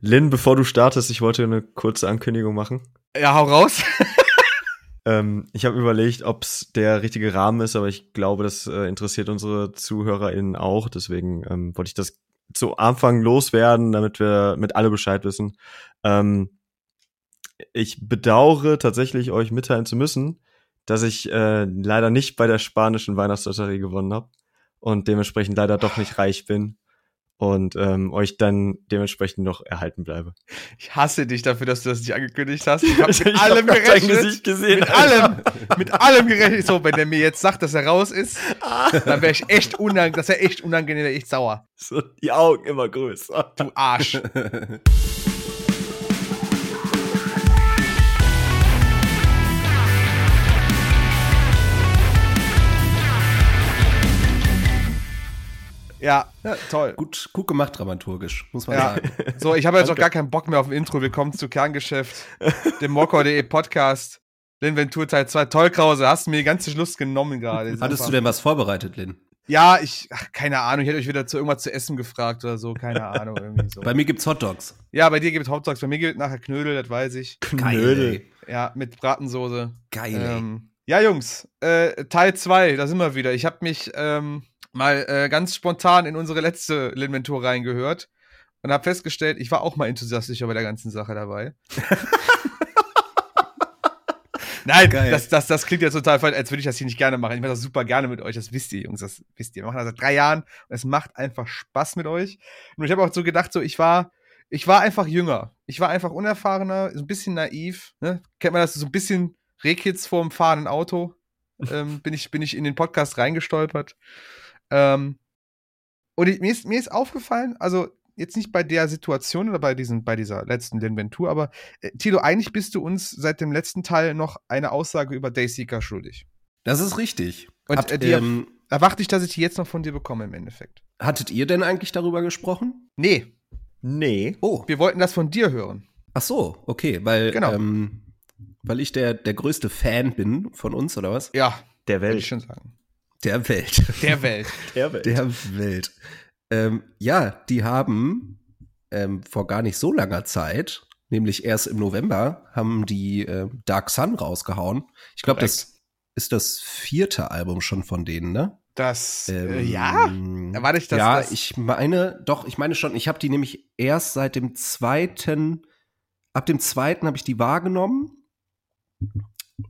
Lynn, bevor du startest, ich wollte eine kurze Ankündigung machen. Ja, hau raus. ähm, ich habe überlegt, ob es der richtige Rahmen ist, aber ich glaube, das äh, interessiert unsere ZuhörerInnen auch. Deswegen ähm, wollte ich das zu Anfang loswerden, damit wir mit alle Bescheid wissen. Ähm, ich bedauere tatsächlich, euch mitteilen zu müssen, dass ich äh, leider nicht bei der spanischen Weihnachtslotterie gewonnen habe und dementsprechend leider doch nicht reich bin und ähm, euch dann dementsprechend noch erhalten bleibe. Ich hasse dich dafür, dass du das nicht angekündigt hast. Ich habe mit Ich allem hab gerechnet. Gesicht gesehen, mit allem, mit allem gerechnet. So, wenn der mir jetzt sagt, dass er raus ist, dann wäre ich echt unangenehm, das wäre echt unangenehm, wäre echt sauer. So die Augen immer größer. Du Arsch. Ja, toll. Gut, gut gemacht dramaturgisch, muss man Ja. sagen. So, ich habe jetzt auch gar keinen Bock mehr auf ein Intro. Willkommen zu Kerngeschäft, dem Mokko.de Podcast. L'Inventur Teil 2. Toll, Krause, hast du mir die ganze Lust genommen gerade. Hattest einfach- du denn was vorbereitet, Lynn? Ja, ich, ach, keine Ahnung, ich hätte euch wieder zu irgendwas zu essen gefragt oder so, keine Ahnung, irgendwie so. Bei mir gibt's Hotdogs. ja, bei dir gibt es Hotdogs, bei mir gibt es nachher Knödel, das weiß ich. Knödel. Ja, mit Bratensoße. Geil. Ähm, ja, Jungs, äh, Teil 2, da sind wir wieder. Ich habe mich ähm, mal äh, ganz spontan in unsere letzte L'Inventur reingehört und habe festgestellt, ich war auch mal enthusiastischer bei der ganzen Sache dabei. Nein, Geil. das, das, das klingt jetzt total falsch, als würde ich das hier nicht gerne machen. Ich mache das super gerne mit euch, das wisst ihr, Jungs, das wisst ihr. Wir machen das seit drei Jahren und es macht einfach Spaß mit euch. Und ich habe auch so gedacht, so ich war, ich war einfach jünger. Ich war einfach unerfahrener, so ein bisschen naiv. Ne? Kennt man das so ein bisschen Rehkids vorm fahrenden Auto? ähm, bin, ich, bin ich in den Podcast reingestolpert. Ähm, und ich, mir, ist, mir ist aufgefallen, also jetzt nicht bei der Situation oder bei, diesen, bei dieser letzten Inventur, aber äh, Tilo, eigentlich bist du uns seit dem letzten Teil noch eine Aussage über Dayseeker schuldig. Das ist richtig. Und, Habt, äh, die- ähm, Erwarte ich, dass ich die jetzt noch von dir bekomme im Endeffekt. hattet ihr denn eigentlich darüber gesprochen? Nee, Nee. Oh, wir wollten das von dir hören. ach so, okay, weil, Genau. ähm, weil ich der, der größte Fan bin von uns, oder was? Ja, Der würde ich Welt. schon sagen. Der Welt. Der Welt. Der Welt. Der Welt. Ähm, ja, die haben ähm, vor gar nicht so langer Zeit, nämlich erst im November, haben die äh, Dark Sun rausgehauen. Ich glaube, das ist das vierte Album schon von denen, ne? Das, Ähm, äh, ja, Erwarte ich, dass ja, das- ich meine, doch, ich meine schon, ich habe die nämlich erst seit dem zweiten, ab dem zweiten habe ich die wahrgenommen.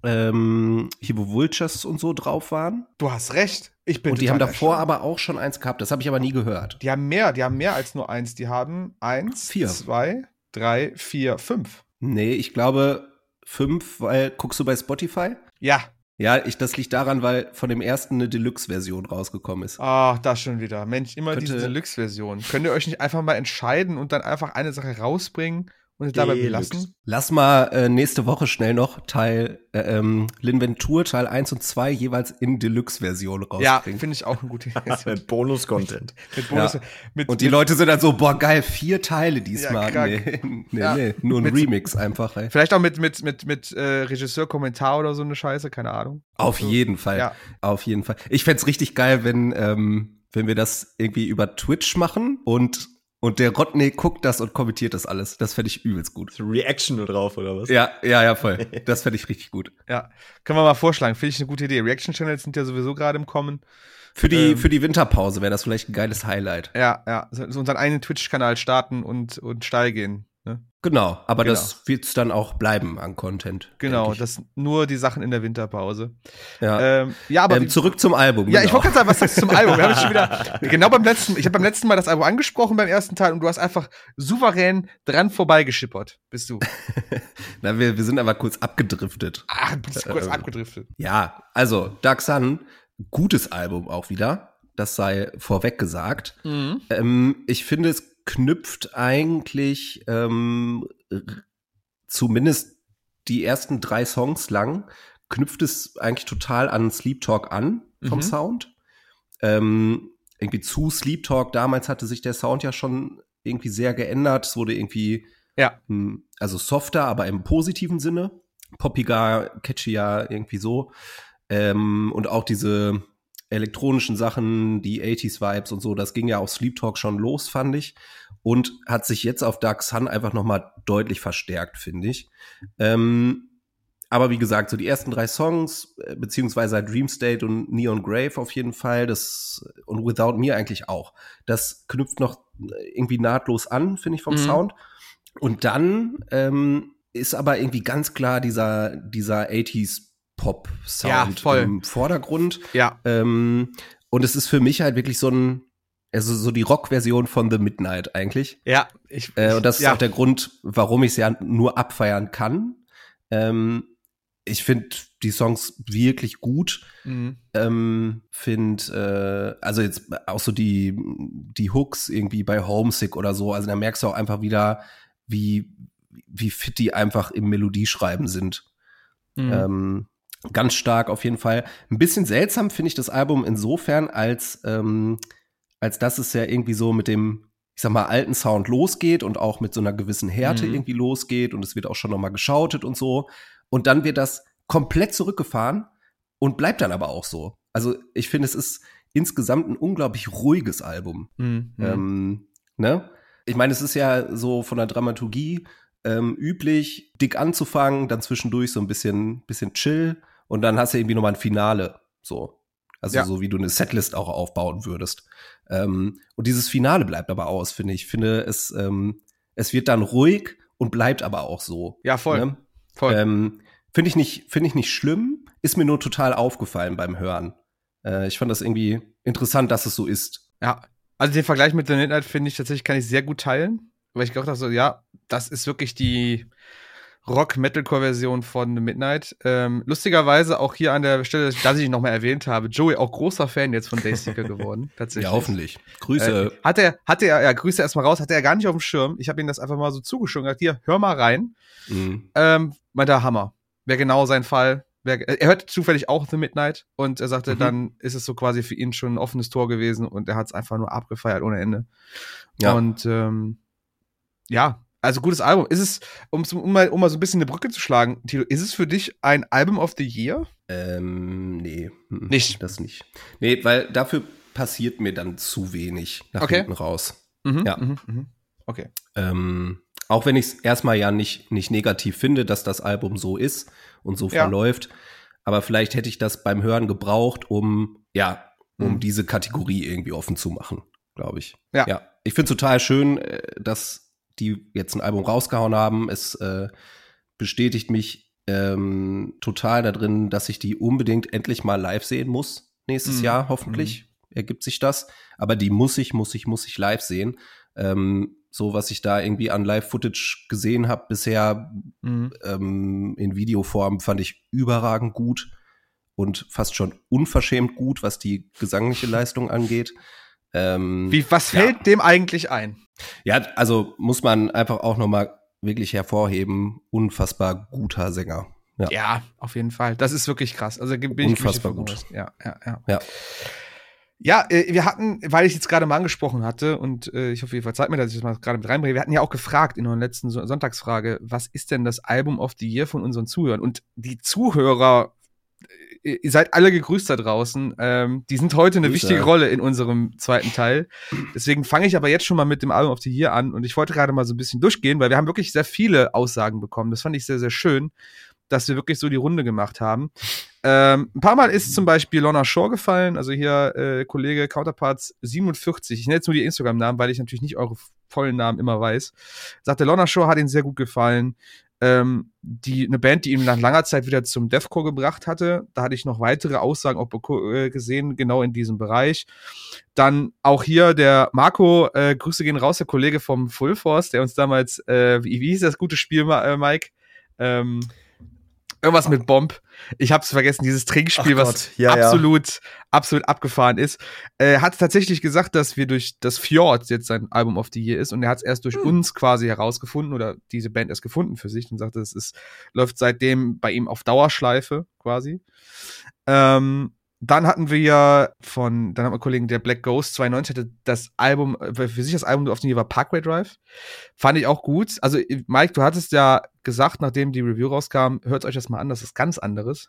Ähm, hier, wo Vultures und so drauf waren. du hast recht. Ich bin und die haben davor aber auch schon eins gehabt. Das habe ich aber nie gehört. Die haben mehr, die haben mehr als nur eins. Die haben eins, Vier. zwei, drei, vier, fünf. Nee, ich glaube fünf, weil guckst du bei Spotify? Ja. Ja, ich, das liegt daran, weil von dem ersten eine Deluxe-Version rausgekommen ist. Ach, das schon wieder. Mensch, immer Könnte- diese Deluxe-Version. Könnt ihr euch nicht einfach mal entscheiden und dann einfach eine Sache rausbringen und es dabei belassen? Lass mal äh, nächste Woche schnell noch Teil äh, ähm, L'Inventur Teil 1 und 2 jeweils in Deluxe-Version Ja, rausbringen. finde ich auch eine gute Idee. Mit Bonus-Content. mit Bonus, Ja. mit, und die mit, Leute sind dann so, boah, geil, vier Teile diesmal. Ja, nee, nee, Ja. nee, nur ein Mit- Remix einfach, ey. Vielleicht auch mit, mit, mit, mit äh, Regisseur-Kommentar oder so eine Scheiße, keine Ahnung. Auf jeden Fall. Ja. Auf jeden Fall. Ich fänd's richtig geil, wenn, ähm, wenn wir das irgendwie über Twitch machen und, und der Rodney guckt das und kommentiert das alles. Das fände ich übelst gut. Reaction nur drauf, oder was? Ja, ja, ja, voll. Das fände ich richtig gut. Ja, können wir mal vorschlagen. Finde ich eine gute Idee. Reaction-Channels sind ja sowieso gerade im Kommen. Für die, Ähm. für die Winterpause wäre das vielleicht ein geiles Highlight. Ja, ja. So, so unseren eigenen Twitch-Kanal starten und, und steil gehen. Ne? Genau, aber Genau. das wird's dann auch bleiben an Content. Genau, das nur die Sachen in der Winterpause. ja. Ähm, ja, aber ähm, zurück zum Album. Ja, ich genau. wollte gerade sagen, was sagst du zum Album? Wir haben schon wieder genau beim letzten, ich habe beim letzten Mal das Album angesprochen beim ersten Teil und du hast einfach souverän dran vorbeigeschippert, bist du. Na, wir, wir sind aber kurz abgedriftet. Ah, bist kurz Äh, abgedriftet. Ja, also Dark Sun, gutes Album auch wieder. Das sei vorweg gesagt. Mhm. Ähm, ich finde, es knüpft eigentlich ähm, zumindest die ersten drei Songs lang, knüpft es eigentlich total an Sleep Talk an vom Mhm. Sound. Ähm, irgendwie zu Sleep Talk, damals hatte sich der Sound ja schon irgendwie sehr geändert. Es wurde irgendwie, Ja. hm, also softer, aber im positiven Sinne. Poppiger, catchier, irgendwie so. Ähm, und auch diese, elektronischen Sachen, die 80s-Vibes und so, das ging ja auf Sleep Talk schon los, fand ich. Und hat sich jetzt auf Dark Sun einfach nochmal deutlich verstärkt, finde ich. Ähm, aber wie gesagt, so die ersten drei Songs, äh, beziehungsweise Dream State und Neon Grave auf jeden Fall, das und Without Me eigentlich auch. Das knüpft noch irgendwie nahtlos an, finde ich, vom mhm. Sound. Und dann ähm, ist aber irgendwie ganz klar dieser, dieser 80s Pop-Sound ja, im Vordergrund. Ja. Ähm, und es ist für mich halt wirklich so ein, also so die Rock-Version von The Midnight eigentlich. Ja, ich, äh, und das ja. ist auch der Grund, warum ich es ja nur abfeiern kann. Ähm, ich finde die Songs wirklich gut. Mhm. Ähm, finde, äh, also jetzt auch so die, die Hooks irgendwie bei Homesick oder so, also da merkst du auch einfach wieder, wie, wie fit die einfach im Melodieschreiben sind. Mhm. Ähm, ganz stark auf jeden Fall. Ein bisschen seltsam finde ich das Album insofern, als, ähm, als dass es ja irgendwie so mit dem, ich sag mal, alten Sound losgeht und auch mit so einer gewissen Härte mhm. irgendwie losgeht und es wird auch schon nochmal geschautet und so. Und dann wird das komplett zurückgefahren und bleibt dann aber auch so. Also ich finde, es ist insgesamt ein unglaublich ruhiges Album. Mhm. Ähm, ne? Ich meine, es ist ja so von der Dramaturgie ähm, üblich, dick anzufangen, dann zwischendurch so ein bisschen, bisschen chill und dann hast du irgendwie nochmal ein Finale. So. Also ja. so wie du eine Setlist auch aufbauen würdest. Ähm, und dieses Finale bleibt aber aus, finde ich. Ich finde, es, ähm, es wird dann ruhig und bleibt aber auch so. Ja, voll. Ne? voll. Ähm, finde ich nicht, finde ich nicht schlimm, ist mir nur total aufgefallen beim Hören. Äh, ich fand das irgendwie interessant, dass es so ist. Ja, also den Vergleich mit The Midnight finde ich tatsächlich, kann ich sehr gut teilen, weil ich gedacht habe, so, ja, das ist wirklich die Rock-Metalcore-Version von The Midnight. Ähm, lustigerweise auch hier an der Stelle, dass ich ihn nochmal erwähnt habe, Joey auch großer Fan jetzt von Dayseeker geworden, tatsächlich. Ja, hoffentlich. Grüße. Äh, hat er, hatte er, ja, Grüße erstmal raus, hatte er gar nicht auf dem Schirm. Ich habe ihm das einfach mal so zugeschoben, gesagt, hier, hör mal rein. Mhm. Ähm, meinte Hammer. Wäre genau sein Fall er hört zufällig auch The Midnight und er sagte, mhm. dann ist es so quasi für ihn schon ein offenes Tor gewesen und er hat es einfach nur abgefeiert ohne Ende. Ja. Und ähm, ja, also gutes Album. Ist es, um, um, mal, um mal so ein bisschen eine Brücke zu schlagen, Tilo, ist es für dich ein Album of the Year? Ähm, nee. Nicht? Das nicht. Nee, weil dafür passiert mir dann zu wenig nach okay. hinten raus. Mhm, ja. Mhm, mhm. Okay. Ähm, auch wenn ich es erstmal ja nicht, nicht negativ finde, dass das Album so ist und so ja. verläuft. Aber vielleicht hätte ich das beim Hören gebraucht, um, ja, um mhm. diese Kategorie irgendwie offen zu machen, glaube ich. Ja. ja. Ich finde es total schön, äh, dass die jetzt ein Album rausgehauen haben. Es äh, bestätigt mich ähm, total da drin, dass ich die unbedingt endlich mal live sehen muss. Nächstes mhm. Jahr, hoffentlich, mhm. ergibt sich das. Aber die muss ich, muss ich, muss ich live sehen. Ähm, so was ich da irgendwie an Live-Footage gesehen habe bisher mhm. ähm, in Videoform, fand ich überragend gut und fast schon unverschämt gut, was die gesangliche Leistung angeht. Ähm, Wie, was fällt ja. dem eigentlich ein? Ja, also muss man einfach auch noch mal wirklich hervorheben, unfassbar guter Sänger. Ja. ja, auf jeden Fall. Das ist wirklich krass. Also bin unfassbar ich gut. Ja, ja, ja. ja. Ja, äh, wir hatten, weil ich jetzt gerade mal angesprochen hatte und äh, ich hoffe, ihr verzeiht mir, dass ich das mal gerade mit reinbringe, wir hatten ja auch gefragt in unserer letzten so Sonntagsfrage, was ist denn das Album of the Year von unseren Zuhörern? Und die Zuhörer, ihr seid alle gegrüßt da draußen, ähm, die sind heute eine Grüße. wichtige Rolle in unserem zweiten Teil. Deswegen fange ich aber jetzt schon mal mit dem Album of the Year an und ich wollte gerade mal so ein bisschen durchgehen, weil wir haben wirklich sehr viele Aussagen bekommen. Das fand ich sehr, sehr schön dass wir wirklich so die Runde gemacht haben. Ähm, ein paar Mal ist zum Beispiel Lorna Shaw gefallen, also hier äh, Kollege Counterparts 47. Ich nenne jetzt nur die Instagram-Namen, weil ich natürlich nicht eure vollen Namen immer weiß. Sagte, Lorna Shaw hat ihnen sehr gut gefallen. Ähm, die, eine Band, die ihn nach langer Zeit wieder zum Deathcore gebracht hatte. Da hatte ich noch weitere Aussagen auch äh, gesehen, genau in diesem Bereich. Dann auch hier der Marco, äh, Grüße gehen raus, der Kollege vom Full Force, der uns damals, äh, wie, wie hieß das gute Spiel, äh, Mike? Ähm, Irgendwas mit Bomb. Ich hab's vergessen, dieses Trinkspiel, was ja, absolut, ja. absolut abgefahren ist. Er hat tatsächlich gesagt, dass wir durch das Fjord jetzt sein Album of the Year ist und er hat es erst durch hm. uns quasi herausgefunden oder diese Band erst gefunden für sich und sagte, es ist, läuft seitdem bei ihm auf Dauerschleife quasi. Ähm, dann hatten wir ja von, dann hat mein Kollegen, der Black Ghost 92 hatte das Album, äh, für sich das Album auf den hier war Parkway Drive. Fand ich auch gut. Also, Mike, du hattest ja gesagt, nachdem die Review rauskam, hört euch das mal an, das ist ganz anderes.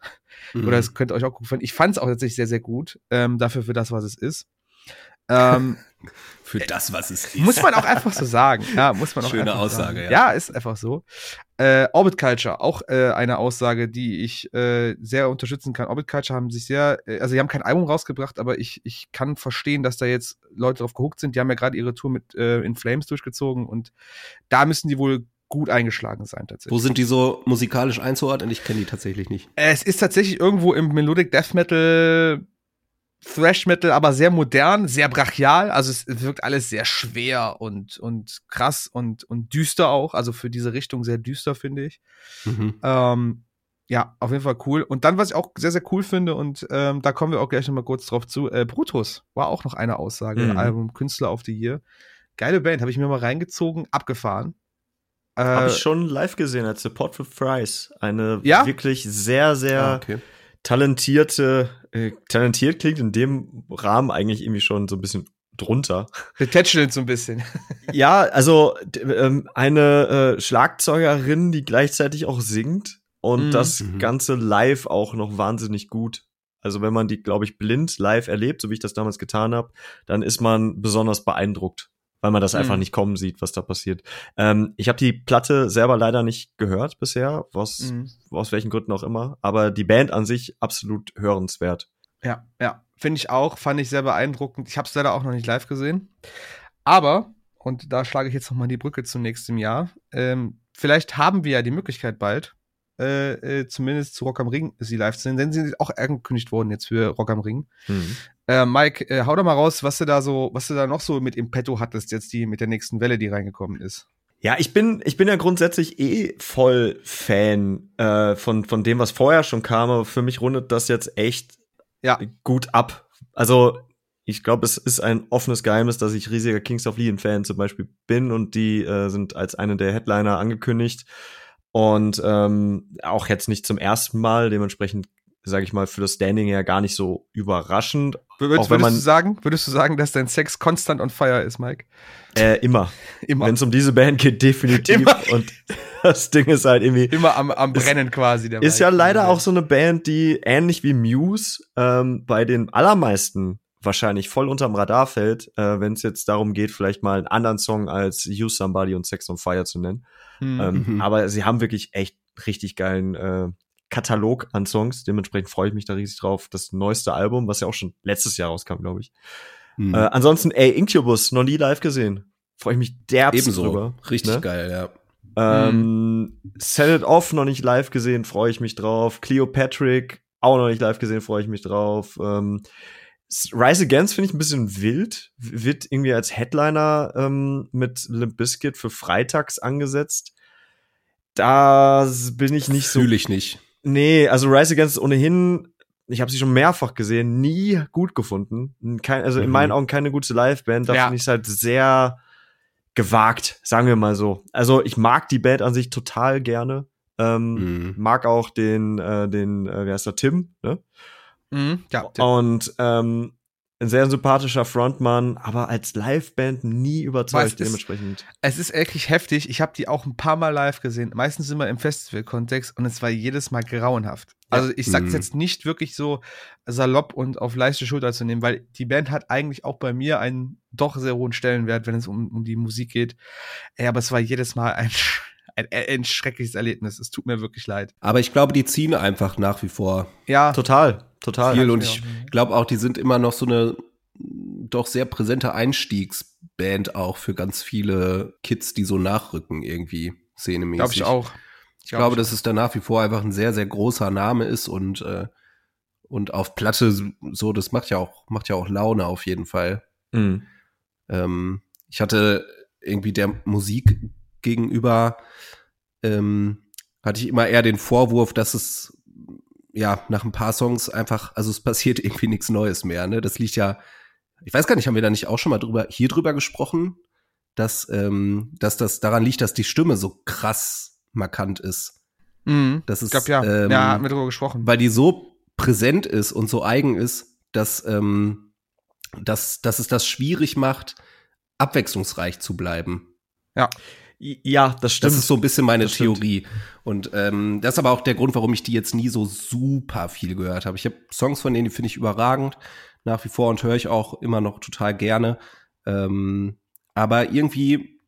Mhm. Oder es könnte euch auch gut finden. Ich fand es auch tatsächlich sehr, sehr gut, ähm, dafür für das, was es ist. Ähm, Für das, was es ist. Muss man auch einfach so sagen. Ja, muss man auch Schöne Aussage, sagen. ja. Ja, ist einfach so. Äh, Orbit Culture, auch äh, eine Aussage, die ich äh, sehr unterstützen kann. Orbit Culture haben sich sehr, äh, also die haben kein Album rausgebracht, aber ich, ich kann verstehen, dass da jetzt Leute drauf gehuckt sind. Die haben ja gerade ihre Tour mit äh, In Flames durchgezogen und da müssen die wohl gut eingeschlagen sein tatsächlich. Wo sind die so musikalisch einzuordnen? Ich kenne die tatsächlich nicht. Es ist tatsächlich irgendwo im Melodic Death Metal Thrash Metal, aber sehr modern, sehr brachial. Also es wirkt alles sehr schwer und, und krass und, und düster auch. Also für diese Richtung sehr düster, finde ich. Mhm. Ähm, ja, auf jeden Fall cool. Und dann, was ich auch sehr, sehr cool finde, und ähm, da kommen wir auch gleich nochmal kurz drauf zu, äh, Brutus war auch noch eine Aussage, mhm. Album Künstler of the Year. Geile Band, habe ich mir mal reingezogen, abgefahren. Äh, habe ich schon live gesehen als Support for Fries. Eine ja? wirklich sehr, sehr ah, okay talentierte, äh, talentiert klingt in dem Rahmen eigentlich irgendwie schon so ein bisschen drunter. Betätschelt so ein bisschen. ja, also ähm, eine äh, Schlagzeugerin, die gleichzeitig auch singt und mhm. das mhm. Ganze live auch noch wahnsinnig gut. Also wenn man die, glaube ich, blind live erlebt, so wie ich das damals getan habe, dann ist man besonders beeindruckt weil man das mhm. einfach nicht kommen sieht, was da passiert. Ähm, ich habe die Platte selber leider nicht gehört bisher, was, mhm. aus welchen Gründen auch immer, aber die Band an sich absolut hörenswert. Ja, ja, finde ich auch, fand ich sehr beeindruckend. Ich habe es leider auch noch nicht live gesehen, aber und da schlage ich jetzt noch mal die Brücke zum nächsten Jahr. Ähm, vielleicht haben wir ja die Möglichkeit bald, äh, äh, zumindest zu Rock am Ring sie live zu sehen, denn sie sind auch angekündigt worden jetzt für Rock am Ring. Mhm. Äh, Mike, äh, hau doch mal raus, was du da so, was du da noch so mit im Petto hattest, jetzt die mit der nächsten Welle, die reingekommen ist. Ja, ich bin, ich bin ja grundsätzlich eh voll Fan äh, von, von dem, was vorher schon kam, aber für mich rundet das jetzt echt ja. gut ab. Also, ich glaube, es ist ein offenes Geheimnis, dass ich riesiger Kings of Leon-Fan zum Beispiel bin und die äh, sind als eine der Headliner angekündigt. Und ähm, auch jetzt nicht zum ersten Mal, dementsprechend sage ich mal, für das Standing ja gar nicht so überraschend. Würdest, auch wenn man, würdest, du sagen, würdest du sagen, dass dein Sex konstant on fire ist, Mike? Äh, immer. immer. Wenn es um diese Band geht, definitiv. Immer. Und das Ding ist halt irgendwie. Immer am, am Brennen ist, quasi. Der ist Mike. ja leider auch so eine Band, die ähnlich wie Muse ähm, bei den allermeisten wahrscheinlich voll unterm Radar fällt, äh, wenn es jetzt darum geht, vielleicht mal einen anderen Song als Use Somebody und Sex on Fire zu nennen. Mhm. Ähm, mhm. aber sie haben wirklich echt richtig geilen äh, Katalog an Songs. Dementsprechend freue ich mich da riesig drauf. Das neueste Album, was ja auch schon letztes Jahr rauskam, glaube ich. Mhm. Äh, ansonsten, ey, Incubus, noch nie live gesehen. Freue ich mich derbst Ebenso. drüber. Richtig ne? geil, ja. Ähm, mhm. Set It Off noch nicht live gesehen, freue ich mich drauf. Cleopatrick auch noch nicht live gesehen, freue ich mich drauf. Ähm, Rise Against finde ich ein bisschen wild. Wird irgendwie als Headliner ähm, mit Limp Bizkit für freitags angesetzt. Da bin ich nicht so. Fühle ich nicht. Nee, also Rise Against ist ohnehin, ich habe sie schon mehrfach gesehen, nie gut gefunden. Kein, also mhm. in meinen Augen keine gute Liveband. Da ja. finde ich es halt sehr gewagt, sagen wir mal so. Also ich mag die Band an sich total gerne. Ähm, mhm. Mag auch den, äh, den, äh, wie heißt der, Tim, ne? Mhm, ja. Und ähm, ein sehr sympathischer Frontmann, aber als Liveband nie überzeugt weißt, dementsprechend. Es, es ist wirklich heftig. Ich habe die auch ein paar Mal live gesehen, meistens immer im Festival-Kontext und es war jedes Mal grauenhaft. Also ich sag's mhm. jetzt nicht wirklich so salopp und auf leichte Schulter zu nehmen, weil die Band hat eigentlich auch bei mir einen doch sehr hohen Stellenwert, wenn es um, um die Musik geht. Ey, aber es war jedes Mal ein, ein, ein schreckliches Erlebnis. Es tut mir wirklich leid. Aber ich glaube, die ziehen einfach nach wie vor. Ja. Total total. Viel. Und ich glaube auch, die sind immer noch so eine doch sehr präsente Einstiegsband auch für ganz viele Kids, die so nachrücken irgendwie szenemäßig. Glaube ich auch. Ich, glaube, dass es da nach wie vor einfach ein sehr, sehr großer Name ist und, äh, und auf Platte so, das macht ja auch, macht ja auch Laune auf jeden Fall. Mhm. Ähm, ich hatte irgendwie der Musik gegenüber, ähm, hatte ich immer eher den Vorwurf, dass es ja, nach ein paar Songs einfach, also es passiert irgendwie nichts Neues mehr, ne? Das liegt ja, ich weiß gar nicht, haben wir da nicht auch schon mal drüber, hier drüber gesprochen, dass, ähm, dass das daran liegt, dass die Stimme so krass markant ist. Mhm. Das ist, ich glaub, ja. Ähm, ja, haben wir drüber gesprochen. Weil die so präsent ist und so eigen ist, dass, ähm, dass, dass es das schwierig macht, abwechslungsreich zu bleiben. Ja. Ja, das stimmt. Das ist so ein bisschen meine Das stimmt. Theorie. Und ähm, das ist aber auch der Grund, warum ich die jetzt nie so super viel gehört habe. Ich habe Songs von denen, die finde ich überragend nach wie vor und höre ich auch immer noch total gerne. Ähm, aber irgendwie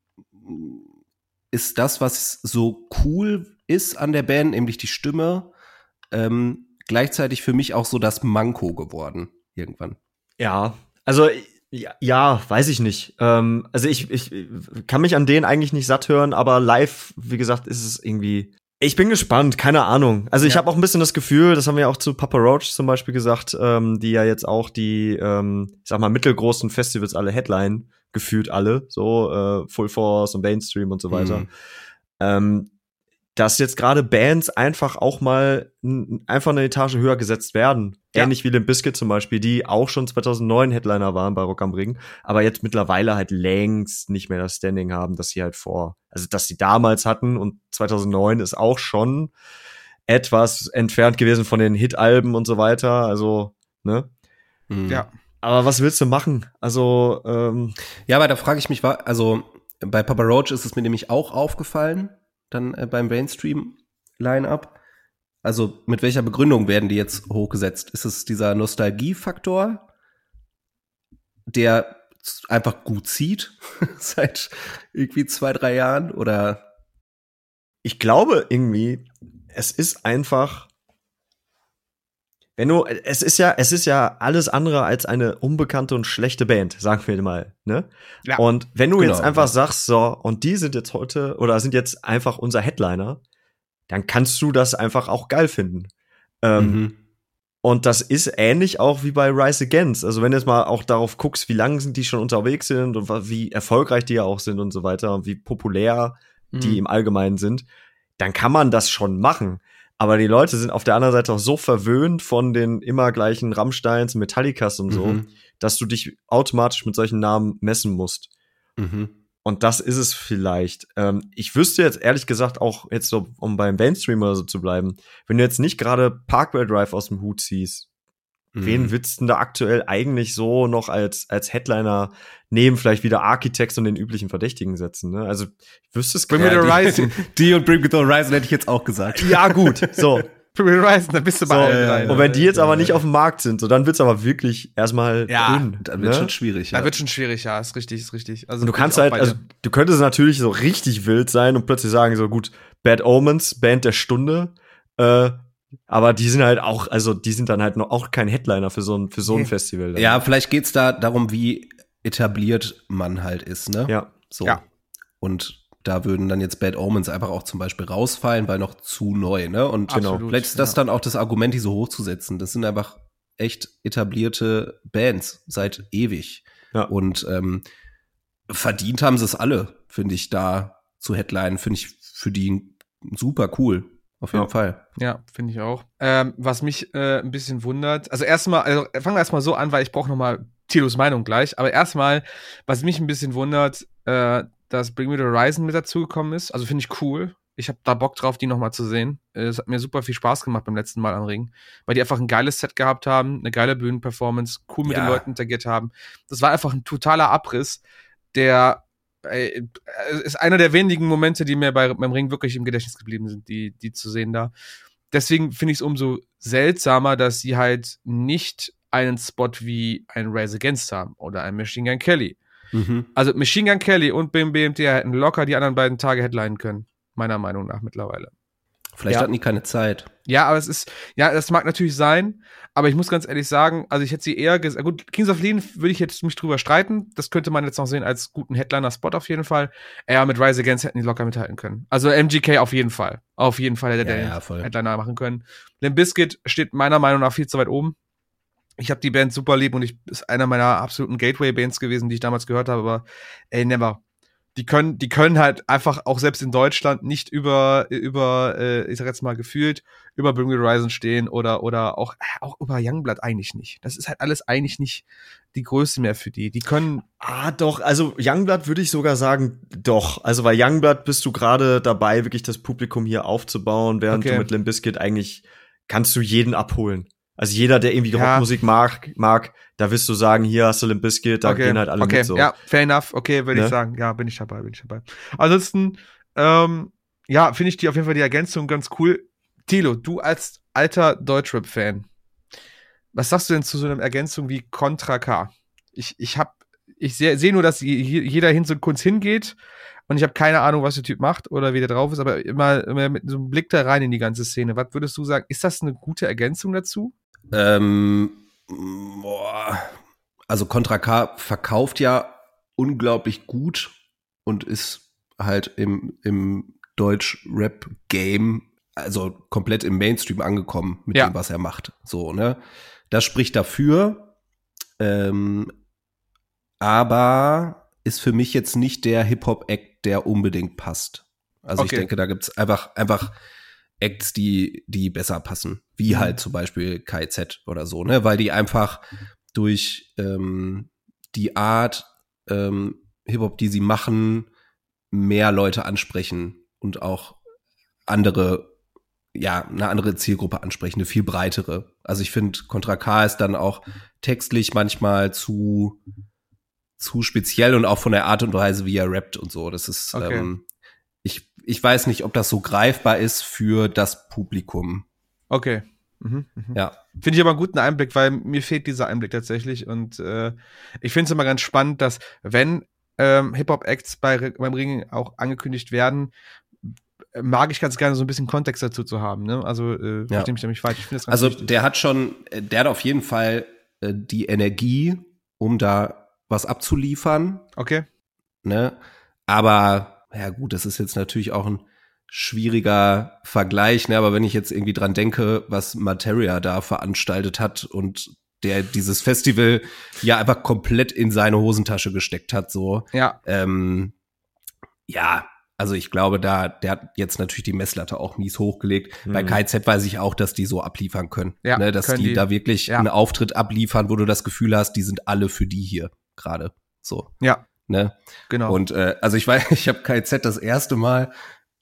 ist das, was so cool ist an der Band, nämlich die Stimme, ähm, gleichzeitig für mich auch so das Manko geworden irgendwann. Ja, also ja, ja, weiß ich nicht. Ähm, also ich, ich kann mich an denen eigentlich nicht satt hören, aber live, wie gesagt, ist es irgendwie. Ich bin gespannt, keine Ahnung. Also ich Ja. habe auch ein bisschen das Gefühl, das haben wir ja auch zu Papa Roach zum Beispiel gesagt, ähm, die ja jetzt auch die, ähm, ich sag mal, mittelgroßen Festivals alle Headline, gefühlt alle, so äh, Full Force und Mainstream und so weiter. Mhm. ähm, dass jetzt gerade Bands einfach auch mal einfach eine Etage höher gesetzt werden. Ja. Ähnlich wie Limp Bizkit zum Beispiel, die auch schon 2009 Headliner waren bei Rock am Ring, aber jetzt mittlerweile halt längst nicht mehr das Standing haben, das sie halt vor, also dass sie damals hatten und 2009 ist auch schon etwas entfernt gewesen von den Hit-Alben und so weiter, also, ne? Mhm. Ja. Aber was willst du machen? Also, ähm, Ja, aber da frage ich mich, also bei Papa Roach ist es mir nämlich auch aufgefallen, dann äh, beim Mainstream-Line-Up. Also mit welcher Begründung werden die jetzt hochgesetzt? Ist es dieser Nostalgiefaktor, der einfach gut zieht seit irgendwie zwei, drei Jahren? Oder ich glaube irgendwie, es ist einfach, wenn du, es ist ja, es ist ja alles andere als eine unbekannte und schlechte Band, sagen wir mal, ne? Ja. Und wenn du Genau, jetzt einfach ja. sagst, so, und die sind jetzt heute oder sind jetzt einfach unser Headliner, dann kannst du das einfach auch geil finden. Ähm, Mhm. und das ist ähnlich auch wie bei Rise Against. Also wenn du jetzt mal auch darauf guckst, wie lange sind die schon unterwegs sind und wie erfolgreich die ja auch sind und so weiter und wie populär die Mhm. im Allgemeinen sind, dann kann man das schon machen. Aber die Leute sind auf der anderen Seite auch so verwöhnt von den immer gleichen Rammsteins, Metallicas und so, Mhm. dass du dich automatisch mit solchen Namen messen musst. Mhm. Und das ist es vielleicht. Ähm, ich wüsste jetzt ehrlich gesagt auch jetzt so, um beim Mainstream oder so zu bleiben, wenn du jetzt nicht gerade Parkway Drive aus dem Hut ziehst, Mhm. wen willst du denn da aktuell eigentlich so noch als, als Headliner neben vielleicht wieder Architects und den üblichen Verdächtigen setzen? Ne? Also ich wüsste es Bring Me the Horizon. Die und Bring Me the Horizon hätte ich jetzt auch gesagt. Ja, gut. So. Bring Me the Horizon, dann bist du so. bei allen ja, drei. ja. Und wenn die jetzt aber nicht auf dem Markt sind, so dann wird's aber wirklich erstmal Ja, dünn. Dann wird ne? schon schwierig. Ja. Da wird schon schwierig, ja, ist richtig, ist richtig. Also Und du kannst halt, also du könntest natürlich so richtig wild sein und plötzlich sagen, so gut, Bad Omens, Band der Stunde, äh, aber die sind halt auch, also die sind dann halt noch auch kein Headliner für so ein, für so ein. Festival. dann. ja, vielleicht geht's da darum, wie etabliert man halt ist, ne? Ja. So. Ja. Und da würden dann jetzt Bad Omens einfach auch zum Beispiel rausfallen, weil noch zu neu, ne? Und Genau. Vielleicht ist das ja. dann auch das Argument, die so hochzusetzen. Das sind einfach echt etablierte Bands seit ewig. Ja. Und ähm, verdient haben sie es alle, finde ich, da zu Headline. Finde ich für die super cool. Auf jeden Ja. Fall. Ja, finde ich auch. Ähm, was mich äh, ein bisschen wundert, also erstmal, also fangen wir erstmal so an, weil ich brauche nochmal Tilos Meinung gleich, aber erstmal, was mich ein bisschen wundert, äh, dass Bring Me the Horizon mit dazugekommen ist, also finde ich cool. Ich habe da Bock drauf, die nochmal zu sehen. Äh, Es hat mir super viel Spaß gemacht beim letzten Mal am Ring, weil die einfach ein geiles Set gehabt haben, eine geile Bühnenperformance, cool mit Ja. den Leuten interagiert haben. Das war einfach ein totaler Abriss, der äh, ist einer der wenigen Momente, die mir bei, beim Ring wirklich im Gedächtnis geblieben sind, die, die zu sehen da. Deswegen finde ich es umso seltsamer, dass sie halt nicht einen Spot wie ein Rise Against haben oder ein Machine Gun Kelly. Mhm. Also Machine Gun Kelly und BM BMT hätten locker die anderen beiden Tage headlinen können, meiner Meinung nach mittlerweile. Vielleicht Ja. hatten die keine Zeit. Ja, aber es ist, ja, das mag natürlich sein, aber ich muss ganz ehrlich sagen, also ich hätte sie eher gesagt, gut, Kings of Leon würde ich jetzt mich drüber streiten, das könnte man jetzt noch sehen als guten Headliner-Spot auf jeden Fall. Ja, mit Rise Against hätten die locker mithalten können. Also MGK auf jeden Fall. Auf jeden Fall hätte Ja, der ja, voll. Headliner machen können. Limp Bizkit steht meiner Meinung nach viel zu weit oben. Ich habe die Band super lieb und ich ist einer meiner absoluten Gateway-Bands gewesen, die ich damals gehört habe, aber ey, never. Die können, die können halt einfach auch selbst in Deutschland nicht über, über, äh, ich sag jetzt mal gefühlt, über Bring Me Horizon stehen oder, oder auch, äh, auch über Youngblood eigentlich nicht. Das ist halt alles eigentlich nicht die Größe mehr für die. Die können, Ah, doch, also Youngblood würde ich sogar sagen, doch. Also bei Youngblood bist du gerade dabei, wirklich das Publikum hier aufzubauen, während Okay. du mit Limp Bizkit eigentlich kannst du jeden abholen. Also jeder, der irgendwie Ja. Rockmusik mag, mag, da wirst du sagen, hier hast du Limp Bizkit, da gehen halt alle okay. mit so. Ja, fair enough. Okay, würde Ne? ich sagen. Ja, bin ich dabei, bin ich dabei. Ansonsten, ähm, ja, finde ich die auf jeden Fall die Ergänzung ganz cool. Tilo, du als alter Deutschrap-Fan, was sagst du denn zu so einer Ergänzung wie Contra K? Ich, ich hab, ich sehe seh nur, dass je- je- jeder hin so kurz hingeht und ich habe keine Ahnung, was der Typ macht oder wie der drauf ist, aber immer, immer mit so einem Blick da rein in die ganze Szene. Was würdest du sagen? Ist das eine gute Ergänzung dazu? Ähm, boah. Also Contra K verkauft ja unglaublich gut und ist halt im, im Deutsch-Rap-Game, also komplett im Mainstream angekommen mit Ja. dem, was er macht. So, ne? Das spricht dafür. Ähm, aber ist für mich jetzt nicht der Hip-Hop-Act, der unbedingt passt. Also Okay. ich denke, da gibt's einfach, einfach Acts, die, die besser passen. Wie halt zum Beispiel KZ oder so, ne? Weil die einfach durch ähm, die Art ähm, Hip-Hop, die sie machen, mehr Leute ansprechen und auch andere, ja, eine andere Zielgruppe ansprechen, eine viel breitere. Also ich finde, Contra K ist dann auch textlich manchmal zu, zu speziell und auch von der Art und Weise, wie er rappt und so. Das ist, Okay. ähm, ich, ich weiß nicht, ob das so greifbar ist für das Publikum. Okay. Mhm, mhm. Ja. Finde ich aber einen guten Einblick, weil mir fehlt dieser Einblick tatsächlich. Und äh, ich finde es immer ganz spannend, dass wenn ähm, Hip-Hop-Acts bei, beim Ringen auch angekündigt werden, äh, mag ich ganz gerne so ein bisschen Kontext dazu zu haben. Ne? Also, äh, Ja. verstehe mich da nicht falsch. Also wichtig. der hat schon, äh, der hat auf jeden Fall äh, die Energie, um da was abzuliefern. Okay. ne? Aber, ja gut, das ist jetzt natürlich auch ein schwieriger Vergleich, ne? Aber wenn ich jetzt irgendwie dran denke, was Materia da veranstaltet hat und der dieses Festival ja einfach komplett in seine Hosentasche gesteckt hat, so, Ja, ähm, ja, also ich glaube, da, der hat jetzt natürlich die Messlatte auch mies hochgelegt. Bei Mhm. KZ weiß ich auch, dass die so abliefern können. Ja, ne, dass können die, die. da wirklich Ja. einen Auftritt abliefern, wo du das Gefühl hast, die sind alle für die hier gerade. So. Ja. Ne? genau. Und äh, also ich weiß, ich habe KZ das erste Mal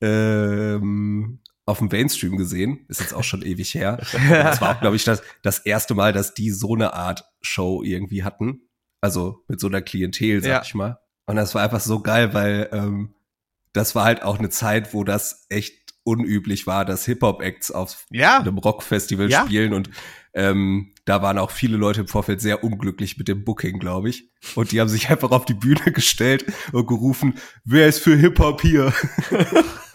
ähm, auf dem Mainstream gesehen. Ist jetzt auch schon ewig her. Das war auch, glaube ich, das, das erste Mal, dass die so eine Art Show irgendwie hatten. Also mit so einer Klientel, sag Ja. ich mal. Und das war einfach so geil, weil ähm, das war halt auch eine Zeit, wo das echt unüblich war, dass Hip-Hop-Acts auf ja, einem Rockfestival Ja. spielen und ähm, da waren auch viele Leute im Vorfeld sehr unglücklich mit dem Booking, glaube ich. Und die haben sich einfach auf die Bühne gestellt und gerufen, wer ist für Hip-Hop hier?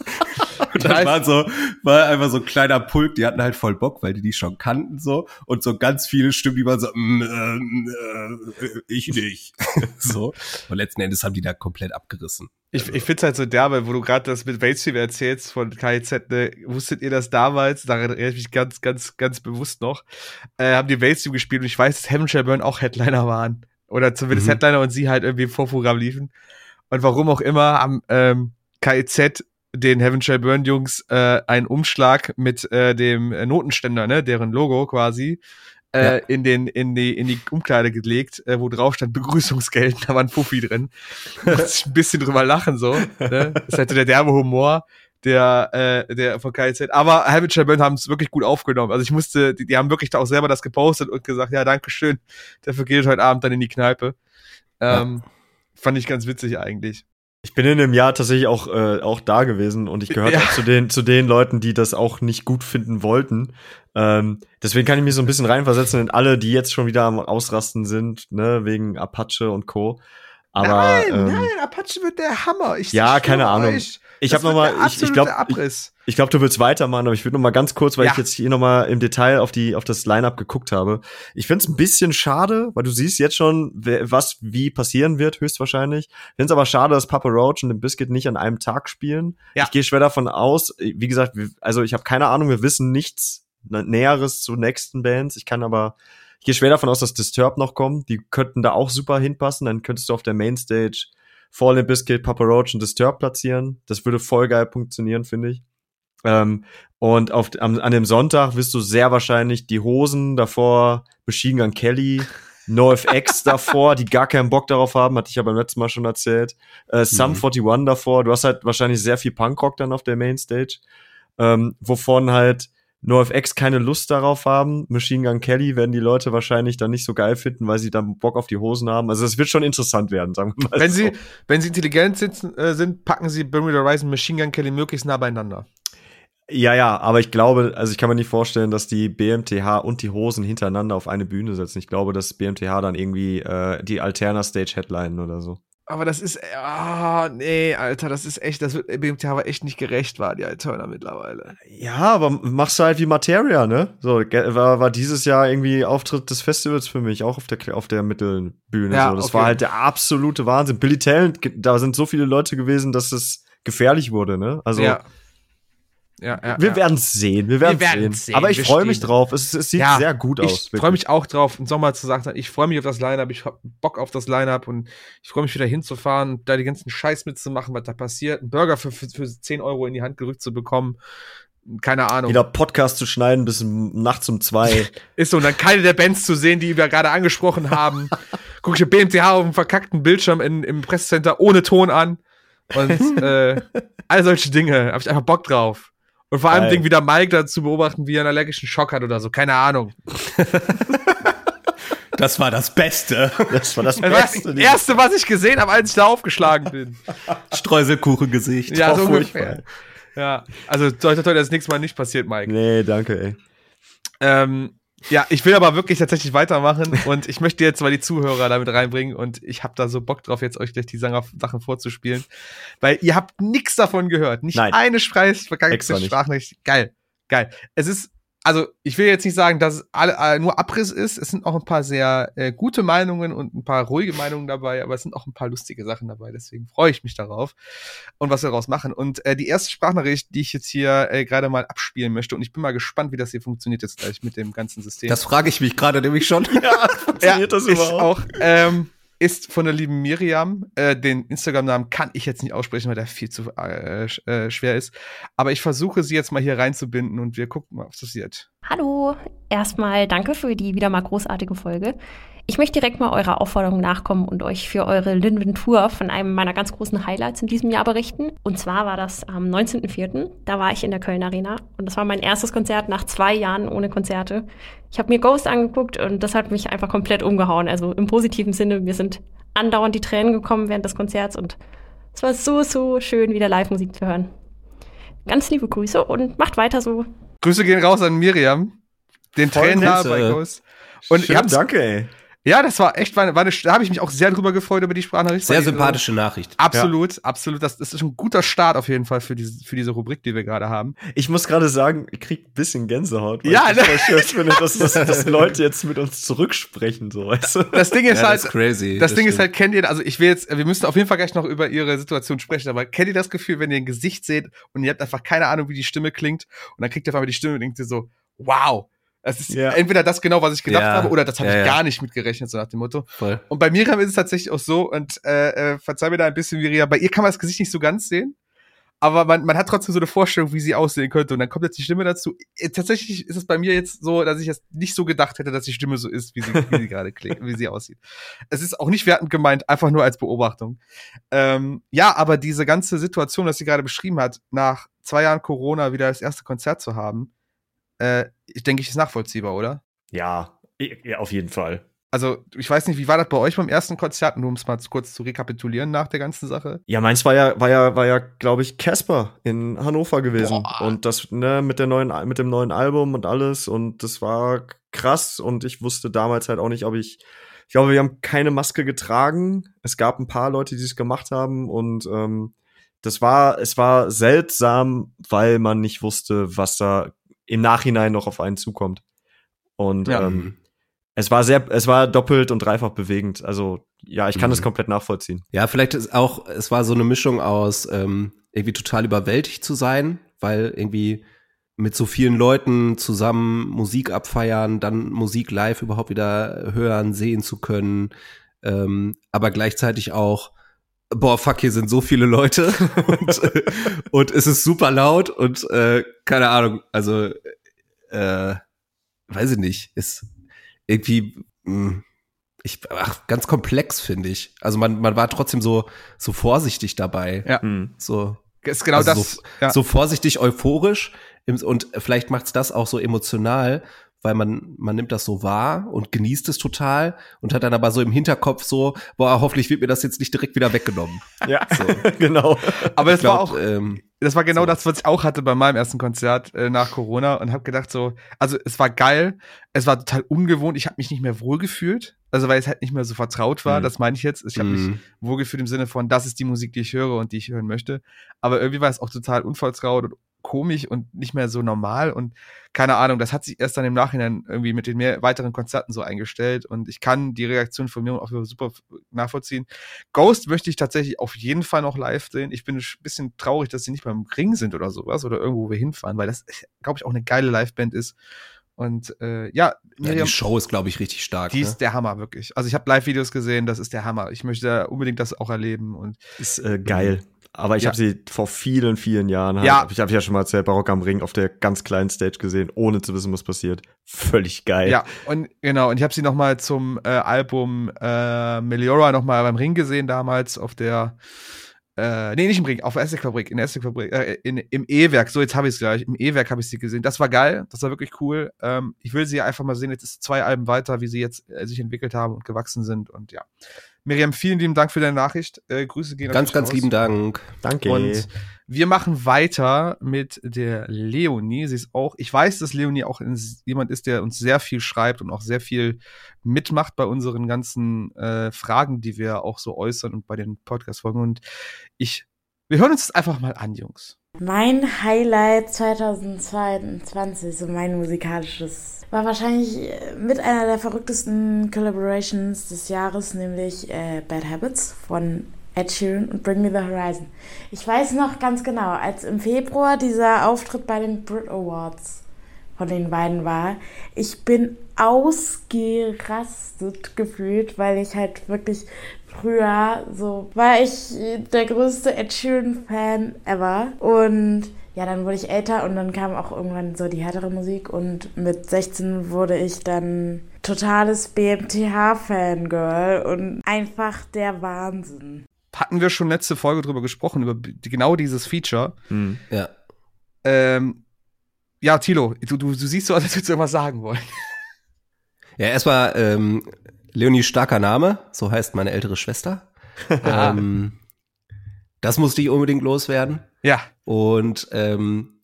und dann war so, war einfach so ein kleiner Pulk, die hatten halt voll Bock, weil die die schon kannten so. Und so ganz viele Stimmen, die waren so, mm, äh, äh, ich nicht. so. Und letzten Endes haben die da komplett abgerissen. ich, ich finde es halt so derbe, wo du gerade das mit Mainstream erzählst von KIZ, ne, wusstet ihr das damals, daran erinnere ich mich ganz, ganz, ganz bewusst noch, äh, haben die Mainstream gespielt und ich weiß, dass Shall Burn auch Headliner waren. Oder zumindest Mhm. Headliner und sie halt irgendwie im Vorprogramm liefen. Und warum auch immer haben ähm, KIZ den Heaven Shall Burn Jungs äh, einen Umschlag mit äh, dem Notenständer, ne, deren Logo quasi, äh, Ja. in den in die in die Umkleide gelegt, äh, wo drauf stand Begrüßungsgeld, da war ein Puffi drin. Muss ich ein bisschen drüber lachen so, ne? Das ist halt so der derbe Humor der äh, der von KZ. Aber Heaven Shall Burn haben es wirklich gut aufgenommen. Also ich musste, die, die haben wirklich da auch selber das gepostet und gesagt, ja, danke schön. Dafür geht heute Abend dann in die Kneipe. Ähm, Fand ich ganz witzig eigentlich. Ich bin in dem Jahr tatsächlich auch, äh, auch da gewesen und ich gehörte Ja. zu den, zu den Leuten, die das auch nicht gut finden wollten. Ähm, deswegen kann ich mich so ein bisschen reinversetzen in alle, die jetzt schon wieder am Ausrasten sind, ne, wegen Apache und Co. Aber nein, ähm, nein, Apache wird der Hammer. Ich Ja, keine Ahnung. euch, ich habe noch wird mal, der ich, ich glaube, ich, Abriss. ich glaube, du willst weitermachen, aber ich würde noch mal ganz kurz, weil Ja. ich jetzt hier noch mal im Detail auf die auf das Lineup geguckt habe. Ich finde es ein bisschen schade, weil du siehst jetzt schon, was wie passieren wird höchstwahrscheinlich. Finde es aber schade, dass Papa Roach und den Biscuit nicht an einem Tag spielen. Ja. Ich gehe schwer davon aus. Wie gesagt, also ich habe keine Ahnung, wir wissen nichts Näheres zu nächsten Bands. Ich kann aber ich gehe schwer davon aus, dass Disturbed noch kommen. Die könnten da auch super hinpassen. Dann könntest du auf der Mainstage Fallen Biscuit, Papa Roach und Disturbed platzieren. Das würde voll geil funktionieren, finde ich. Ähm, und auf, am, an dem Sonntag wirst du sehr wahrscheinlich die Hosen davor, Machine Gun Kelly, NoFX davor, die gar keinen Bock darauf haben, hatte ich ja beim letzten Mal schon erzählt. Äh, Sum Mhm. 41 davor. Du hast halt wahrscheinlich sehr viel Punkrock dann auf der Mainstage. Ähm, wovon halt NoFX keine Lust darauf haben. Machine Gun Kelly werden die Leute wahrscheinlich dann nicht so geil finden, weil sie dann Bock auf die Hosen haben. Also es wird schon interessant werden, sagen wir mal. Wenn so. sie, wenn sie intelligent sitzen, äh, sind, packen sie Bermuda Rise und Machine Gun Kelly möglichst nah beieinander. Ja, ja, aber ich glaube, also ich kann mir nicht vorstellen, dass die BMTH und die Hosen hintereinander auf eine Bühne setzen. Ich glaube, dass BMTH dann irgendwie äh, die Alterna Stage headlinen oder so. Aber das ist, ah, nee, Alter, das ist echt, das wird BMTH aber echt nicht gerecht, war die Alterna mittlerweile. Ja, aber machst du halt wie Materia, ne? So, war, war dieses Jahr irgendwie Auftritt des Festivals für mich, auch auf der, auf der Mittelbühne. Ja, so. Das okay. war halt der absolute Wahnsinn. Billy Talent, da sind so viele Leute gewesen, dass es gefährlich wurde, ne? Also, ja. Ja, ja, wir ja. werden es sehen, wir werden es sehen. Aber ich freue mich drauf. Es, es sieht Ja, sehr gut aus. Ich freue mich auch drauf, im Sommer zu sagen, ich freue mich auf das Line-Up, ich hab Bock auf das Line-Up und ich freue mich wieder hinzufahren, da die ganzen Scheiß mitzumachen, was da passiert, einen Burger für, für, für 10 Euro in die Hand gerückt zu bekommen. Keine Ahnung. Wieder Podcast zu schneiden bis nachts um zwei. Ist so, und dann keine der Bands zu sehen, die wir gerade angesprochen haben. Guck ich BMTH auf dem verkackten Bildschirm in, im Pressecenter ohne Ton an. Und äh, all solche Dinge. Habe ich einfach Bock drauf. Und vor allem. Ding wieder Mike dazu beobachten, wie er einen allergischen Schock hat oder so. Keine Ahnung. Das war das Beste. Das war das Das war das Beste. Erste, was ich gesehen habe, als ich da aufgeschlagen bin. Streuselkuchengesicht. Ja, so ungefähr. Ja, also toi, toi, toi, das nächste Mal nicht passiert, Mike. Nee, danke, ey. Ähm, ja, ich will aber wirklich tatsächlich weitermachen und ich möchte jetzt mal die Zuhörer damit reinbringen und ich habe da so Bock drauf, jetzt euch gleich die Sachen vorzuspielen, weil ihr habt nichts davon gehört, nicht Nein. eine. Sprachnachricht. Geil, geil. Es ist, also ich will jetzt nicht sagen, dass es alle, äh, nur Abriss ist, es sind auch ein paar sehr äh, gute Meinungen und ein paar ruhige Meinungen dabei, aber es sind auch ein paar lustige Sachen dabei, deswegen freue ich mich darauf und was wir daraus machen. Und äh, die erste Sprachnachricht, die ich jetzt hier äh, gerade mal abspielen möchte und ich bin mal gespannt, wie das hier funktioniert jetzt gleich mit dem ganzen System. Das frage ich mich gerade nämlich schon. Ja, funktioniert das ist überhaupt? auch, ähm, ist von der lieben Miriam. Äh, den Instagram-Namen kann ich jetzt nicht aussprechen, weil der viel zu äh, äh, schwer ist. Aber ich versuche sie jetzt mal hier reinzubinden und wir gucken mal, was passiert. Hallo, erstmal danke für die wieder mal großartige Folge. Ich möchte direkt mal eurer Aufforderung nachkommen und euch für eure Linventur von einem meiner ganz großen Highlights in diesem Jahr berichten. Und zwar war das am 19.04. Da war ich in der Köln Arena und das war mein erstes Konzert nach zwei Jahren ohne Konzerte. Ich habe mir Ghost angeguckt und das hat mich einfach komplett umgehauen. Also im positiven Sinne, mir sind andauernd die Tränen gekommen während des Konzerts und es war so, so schön, wieder Live-Musik zu hören. Ganz liebe Grüße und macht weiter so. Grüße gehen raus an Miriam. Den Voll Trainer Grüße. bei Ghost. Und ihr Schön, habt's, danke, ey. Ja, das war echt, war, eine- war eine, da habe ich mich auch sehr drüber gefreut über die Sprachnachricht. Sehr äh, sympathische Nachricht. Absolut, absolut. Das, das ist ein guter Start auf jeden Fall für diese, für diese Rubrik, die wir gerade haben. Ich muss gerade sagen, ich krieg ein bisschen Gänsehaut. weil Ja, ich das ne? voll schön finde, dass, dass, dass Leute jetzt mit uns zurücksprechen, so, weißt du? Das Ding ist Ja, halt, das ist crazy. Das, Ding ist stimmt. halt, kennt ihr, also ich will jetzt, wir müssen auf jeden Fall gleich noch über ihre Situation sprechen, aber kennt ihr das Gefühl, wenn ihr ein Gesicht seht und ihr habt einfach keine Ahnung, wie die Stimme klingt und dann kriegt ihr auf einmal die Stimme und denkt ihr so, wow, das ist Ja. entweder das genau, was ich gedacht Ja. habe oder das habe Ja, ich gar nicht mitgerechnet, so nach dem Motto. Voll. Und bei Miriam ist es tatsächlich auch so und äh, äh, verzeih mir da ein bisschen, Miriam, bei ihr kann man das Gesicht nicht so ganz sehen. Aber man, man hat trotzdem so eine Vorstellung, wie sie aussehen könnte. Und dann kommt jetzt die Stimme dazu. Äh, Tatsächlich ist es bei mir jetzt so, dass ich jetzt nicht so gedacht hätte, dass die Stimme so ist, wie sie, wie sie gerade klingt, wie sie aussieht. Es ist auch nicht wertend gemeint, einfach nur als Beobachtung. Ähm, ja, aber diese ganze Situation, das sie gerade beschrieben hat, nach zwei Jahren Corona wieder das erste Konzert zu haben, äh, ich denke, ich ist nachvollziehbar, oder? Ja, ja, auf jeden Fall. Also, ich weiß nicht, wie war das bei euch beim ersten Konzert, nur um es mal kurz zu rekapitulieren nach der ganzen Sache? Ja, meins war ja, war ja, war ja, glaube ich, Casper in Hannover gewesen. Boah. Und das, ne, mit der neuen, mit dem neuen Album und alles. Und das war krass. Und ich wusste damals halt auch nicht, ob ich, ich glaube, wir haben keine Maske getragen. Es gab ein paar Leute, die es gemacht haben. Und ähm, das war, es war seltsam, weil man nicht wusste, was da im Nachhinein noch auf einen zukommt. Und Ja. ähm, es war sehr, es war doppelt und dreifach bewegend. Also ja, ich kann Mhm. es komplett nachvollziehen. Ja, vielleicht ist auch, es war so eine Mischung aus ähm, irgendwie total überwältigt zu sein, weil irgendwie mit so vielen Leuten zusammen Musik abfeiern, dann Musik live überhaupt wieder hören, sehen zu können, ähm, aber gleichzeitig auch, boah, fuck, hier sind so viele Leute und, äh, und es ist super laut und äh, keine Ahnung, also äh, weiß ich nicht, ist irgendwie mh, ich, ach, ganz komplex finde ich. Also man, man war trotzdem so, so vorsichtig dabei. Ja. Hm. So, Ist genau Also das. so, ja. so vorsichtig euphorisch, Und vielleicht macht's das auch so emotional, weil man, man nimmt das so wahr und genießt es total und hat dann aber so im Hinterkopf so, boah, hoffentlich wird mir das jetzt nicht direkt wieder weggenommen. Ja, so. genau. Aber das glaub, war auch, ähm, das war genau so. das, was ich auch hatte bei meinem ersten Konzert äh, nach Corona und habe gedacht so, also es war geil, es war total ungewohnt, ich habe mich nicht mehr wohlgefühlt, also weil es halt nicht mehr so vertraut war, Mhm. das meine ich jetzt. Ich habe mich Mhm. wohlgefühlt im Sinne von, das ist die Musik, die ich höre und die ich hören möchte. Aber irgendwie war es auch total unvertraut und komisch und nicht mehr so normal und keine Ahnung, das hat sich erst dann im Nachhinein irgendwie mit den mehr weiteren Konzerten so eingestellt und ich kann die Reaktion von mir auch super nachvollziehen. Ghost möchte ich tatsächlich auf jeden Fall noch live sehen. Ich bin ein bisschen traurig, dass sie nicht beim Ring sind oder sowas oder irgendwo wo wir hinfahren, weil das, glaube ich, auch eine geile Liveband ist. Und äh, ja, ja, die Show ist, glaube ich, richtig stark. die ne? ist der Hammer, wirklich. Also ich habe Live-Videos gesehen, das ist der Hammer. Ich möchte unbedingt das auch erleben. Und Ist äh, geil. Aber ich Ja. habe sie vor vielen, vielen Jahren, halt, Ja. hab ich habe ja schon mal erzählt, Barock am Ring auf der ganz kleinen Stage gesehen, ohne zu wissen, was passiert. Völlig geil. ja, und genau, und ich habe sie noch mal zum äh, Album äh, Meliora noch mal beim Ring gesehen damals auf der äh, nee, nicht im Ring, auf der Essigfabrik, in der Essigfabrik, äh, in, im E-Werk, so jetzt habe ich es gleich, im E-Werk habe ich sie gesehen. Das war geil, das war wirklich cool. Ähm, ich will sie einfach mal sehen, jetzt ist zwei Alben weiter, wie sie jetzt äh, sich entwickelt haben und gewachsen sind und ja. Miriam, vielen lieben Dank für deine Nachricht. Äh, Grüße gehen Ganz, ganz raus. lieben Dank. Danke. Und wir machen weiter mit der Leonie. Sie ist auch, ich weiß, dass Leonie auch in, jemand ist, der uns sehr viel schreibt und auch sehr viel mitmacht bei unseren ganzen äh, Fragen, die wir auch so äußern und bei den Podcast-Folgen. Und ich, wir hören uns das einfach mal an, Jungs. Mein Highlight 2022, so mein musikalisches, war wahrscheinlich äh, mit einer der verrücktesten Collaborations des Jahres, nämlich äh, Bad Habits von Ed Sheeran und Bring Me the Horizon. Ich weiß noch ganz genau, als im Februar dieser Auftritt bei den Brit Awards von den beiden war, ich bin ausgerastet gefühlt, weil ich halt wirklich früher so war ich der größte Ed Sheeran Fan ever und ja, dann wurde ich älter und dann kam auch irgendwann so die härtere Musik und mit 16 wurde ich dann totales BMTH-Fangirl und einfach der Wahnsinn. Hatten wir schon letzte Folge drüber gesprochen, über genau dieses Feature. Hm. Ja. Ähm, ja, Tilo, du, du, du siehst so, als würdest du irgendwas sagen wollen. Ja, erstmal ähm, Leonie starker Name, so heißt meine ältere Schwester. ähm, das musste ich unbedingt loswerden. Ja, Und ähm,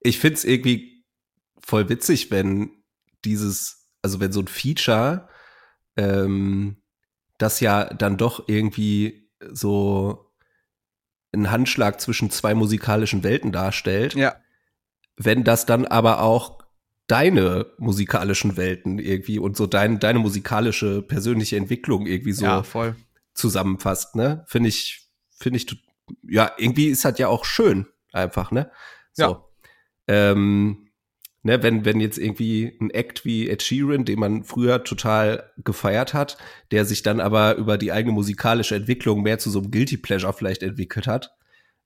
ich find's irgendwie voll witzig, wenn dieses, also wenn so ein Feature, ähm, das ja dann doch irgendwie so einen Handschlag zwischen zwei musikalischen Welten darstellt, ja. wenn das dann aber auch deine musikalischen Welten irgendwie und so dein, deine musikalische persönliche Entwicklung irgendwie so ja, zusammenfasst, ne? Finde ich, finde ich, ja, irgendwie ist das ja auch schön, einfach, ne? So. Ja. Ähm, ne, wenn, wenn jetzt irgendwie ein Act wie Ed Sheeran, den man früher total gefeiert hat, der sich dann aber über die eigene musikalische Entwicklung mehr zu so einem Guilty Pleasure vielleicht entwickelt hat,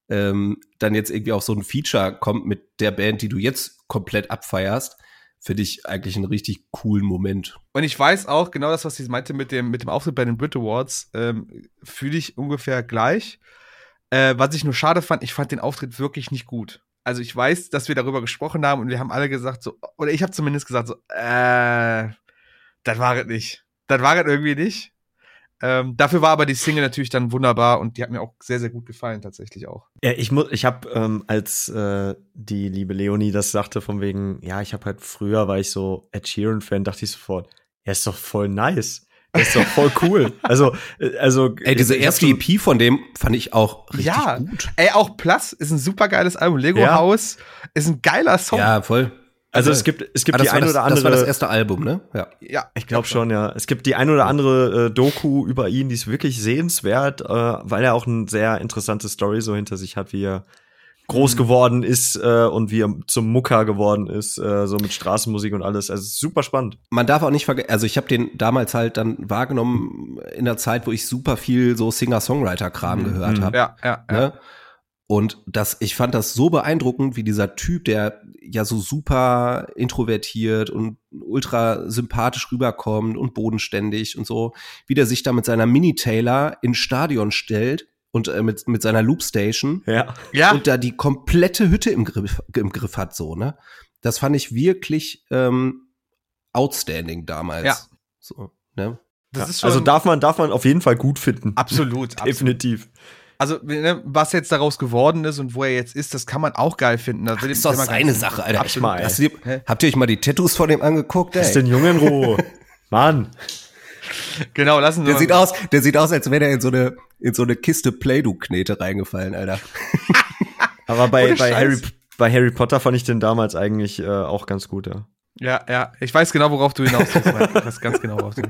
ähm, dann jetzt irgendwie auch so ein Feature kommt mit der Band, die du jetzt komplett abfeierst, finde ich eigentlich einen richtig coolen Moment. Und ich weiß auch, genau das, was sie meinte mit dem, mit dem Auftritt bei den Brit Awards, ähm, fühle ich ungefähr gleich. Äh, was ich nur schade fand, ich fand den Auftritt wirklich nicht gut. Also ich weiß, dass wir darüber gesprochen haben und wir haben alle gesagt so, oder ich habe zumindest gesagt so, äh, das war es nicht. Das war es irgendwie nicht. Ähm, dafür war aber die Single natürlich dann wunderbar und die hat mir auch sehr, sehr gut gefallen, tatsächlich auch. Ja, ich muss, ich habe ähm, als äh, die liebe Leonie das sagte von wegen, ja, ich habe halt früher war ich so Ed Sheeran Fan, dachte ich sofort, er ist doch voll nice, er ist doch voll cool. also, äh, also Ey, diese erste EP von dem fand ich auch richtig Ja. gut. Ey, auch Plus ist ein super geiles Album. Lego Ja. House ist ein geiler Song. Ja, voll. Also es gibt es gibt Ah, das, die ein das, oder das war das andere erste Album, ne? Ja. ja Ich glaube schon, ja. Es gibt die ein oder andere äh, Doku über ihn, die ist wirklich sehenswert, äh, weil er auch eine sehr interessante Story so hinter sich hat, wie er groß geworden ist äh, und wie er zum Mucker geworden ist, äh, so mit Straßenmusik und alles. Also es ist super spannend. Man darf auch nicht vergessen, also ich habe den damals halt dann wahrgenommen in der Zeit, wo ich super viel so Singer-Songwriter-Kram gehört Mhm. habe. ja, ja, ja. Ne? Und das, ich fand das so beeindruckend, wie dieser Typ, der ja so super introvertiert und ultra sympathisch rüberkommt und bodenständig und so, wie der sich da mit seiner Mini-Taylor ins Stadion stellt und äh, mit, mit seiner Loopstation Ja. Ja, und da die komplette Hütte im Griff, im Griff hat, so, ne? Das fand ich wirklich ähm, outstanding damals. Ja. So, ne? das ja. ist schon Also darf man, darf man auf jeden Fall gut finden. absolut, absolut. Also, ne, was jetzt daraus geworden ist und wo er jetzt ist, das kann man auch geil finden. Das will ist doch seine Sache, Alter. Absolut. mal. Hast du, habt ihr euch mal die Tattoos von dem angeguckt? Ey? den Jungen in Ruhe. Mann. Genau, lassen wir Der sieht aus, der sieht aus, als wäre er in so eine, in so eine Kiste Play-Doh-Knete reingefallen, Alter. Aber bei, bei. Harry, bei Harry Potter fand ich den damals eigentlich äh, auch ganz gut, ja. Ja, ja, ich weiß genau, worauf du hinaus willst. Ich weiß ganz genau, worauf du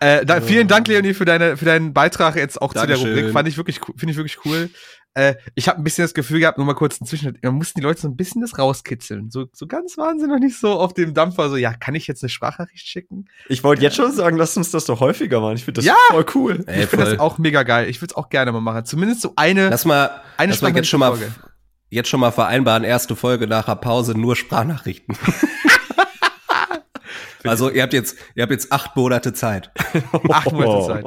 äh, da, Vielen Dank, Leonie, für, deine, für deinen Beitrag jetzt auch zu der Dankeschön. Rubrik. Fand ich wirklich, cool- finde ich wirklich cool. Äh, ich habe ein bisschen das Gefühl gehabt, nur mal kurz inzwischen, man mussten die Leute so ein bisschen das rauskitzeln. So, so ganz waren sie noch nicht so auf dem Dampfer, so, ja, kann ich jetzt eine Sprachnachricht schicken? Ich wollte jetzt schon sagen, lass uns das doch häufiger machen. Ich finde das Ja. voll cool. Ey, ich finde das auch mega geil. Ich würde es auch gerne mal machen. Zumindest so eine, Lass mal, eine lass mal jetzt schon mal, jetzt schon mal vereinbaren, erste Folge nach der Pause nur Sprachnachrichten. also ihr habt jetzt, ihr habt jetzt acht Monate Zeit. Acht Monate. Zeit.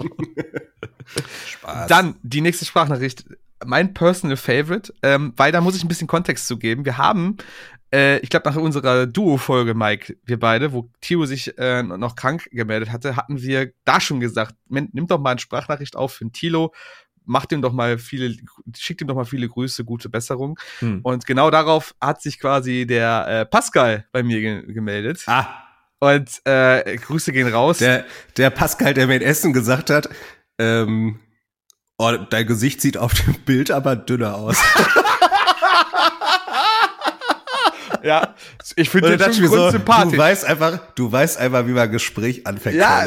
Spaß. Dann die nächste Sprachnachricht. Mein personal favorite, ähm, weil da muss ich ein bisschen Kontext zu geben. Wir haben, äh, ich glaube, nach unserer Duo-Folge, Mike, wir beide, wo Tio sich äh, noch krank gemeldet hatte, hatten wir da schon gesagt, "Men- nimm doch mal eine Sprachnachricht auf für den Tilo, macht ihm doch mal viele, schickt ihm doch mal viele Grüße, gute Besserung. Hm. Und genau darauf hat sich quasi der äh, Pascal bei mir ge gemeldet. ah, Und äh, Grüße gehen raus. der, der Pascal, der mir in Essen gesagt hat, ähm, oh, dein Gesicht sieht auf dem Bild aber dünner aus. ja, ich finde dachte schon so, grundsympathisch. du weißt einfach, du weißt einfach, wie man Gespräch anfängt. Ja,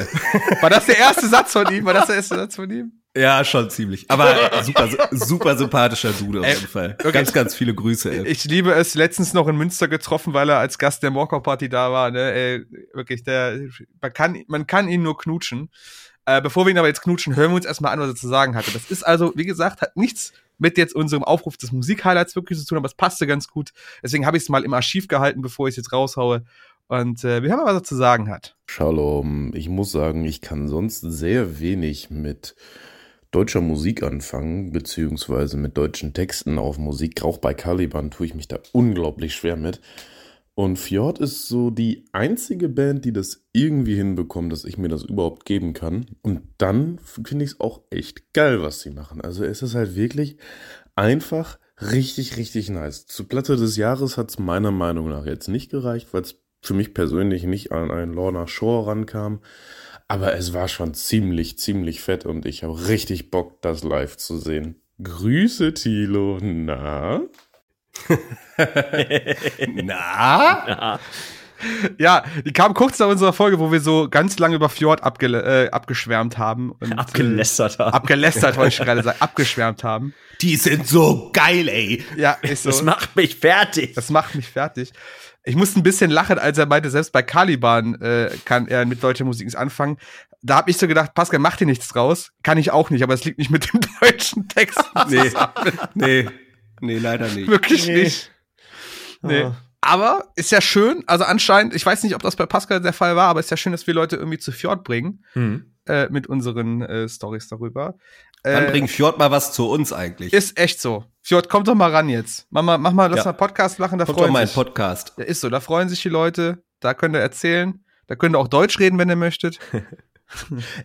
war das der erste Satz von ihm? War das der erste Satz von ihm? Ja, schon ziemlich. Aber super, super sympathischer Dude auf jeden Fall. okay. Ganz, ganz viele Grüße, ey. Ich liebe es, letztens noch in Münster getroffen, weil er als Gast der Morkau Party da war. Ne? Ey, wirklich, der, man, kann, man kann ihn nur knutschen. Äh, bevor wir ihn aber jetzt knutschen, hören wir uns erstmal an, was er zu sagen hatte. Das ist also, wie gesagt, hat nichts mit jetzt unserem Aufruf des Musikhighlights wirklich zu tun, aber es passte ganz gut. Deswegen habe ich es mal im Archiv gehalten, bevor ich es jetzt raushaue. Und äh, wir hören mal, was er zu sagen hat. Shalom. Ich muss sagen, ich kann sonst sehr wenig mit deutscher Musik anfangen, beziehungsweise mit deutschen Texten auf Musik. Auch bei Caliban tue ich mich da unglaublich schwer mit. Und Fjord ist so die einzige Band, die das irgendwie hinbekommt, dass ich mir das überhaupt geben kann. Und dann finde ich es auch echt geil, was sie machen. Also es ist halt wirklich einfach richtig, richtig nice. Zur Platte des Jahres hat es meiner Meinung nach jetzt nicht gereicht, weil es für mich persönlich nicht an einen Lorna Shore rankam. Aber es war schon ziemlich, ziemlich fett und ich habe richtig Bock, das live zu sehen. Grüße, Tilo. Na? Na? Ja, die kam kurz nach unserer Folge, wo wir so ganz lange über Fjord abge äh, abgeschwärmt haben. Und, Abgelästert Äh, haben. abgelästert, wollte ich gerade sagen. Abgeschwärmt haben. Die sind so geil, ey. Ja, ist so. Das macht mich fertig. Das macht mich fertig. Ich musste ein bisschen lachen, als er meinte, selbst bei Caliban äh, kann er mit deutscher Musik nichts anfangen. Da habe ich so gedacht, Pascal, mach dir nichts draus. Kann ich auch nicht, aber es liegt nicht mit dem deutschen Text Nee. Nee. Nee, leider nicht. Wirklich Nee. nicht. Nee. Ah. Aber ist ja schön, also anscheinend, ich weiß nicht, ob das bei Pascal der Fall war, aber ist ja schön, dass wir Leute irgendwie zu Fjord bringen Hm. äh, mit unseren äh, Stories darüber. Dann Äh, bringt Fjord mal was zu uns eigentlich. ist echt so. Fjord, komm doch mal ran jetzt. Mach mal, mach mal, lass Ja. mal Podcast machen, da Kommt doch freuen mal ein sich. Podcast. Ja, ist so, da freuen sich die Leute, da könnt ihr erzählen, da könnt ihr auch Deutsch reden, wenn ihr möchtet.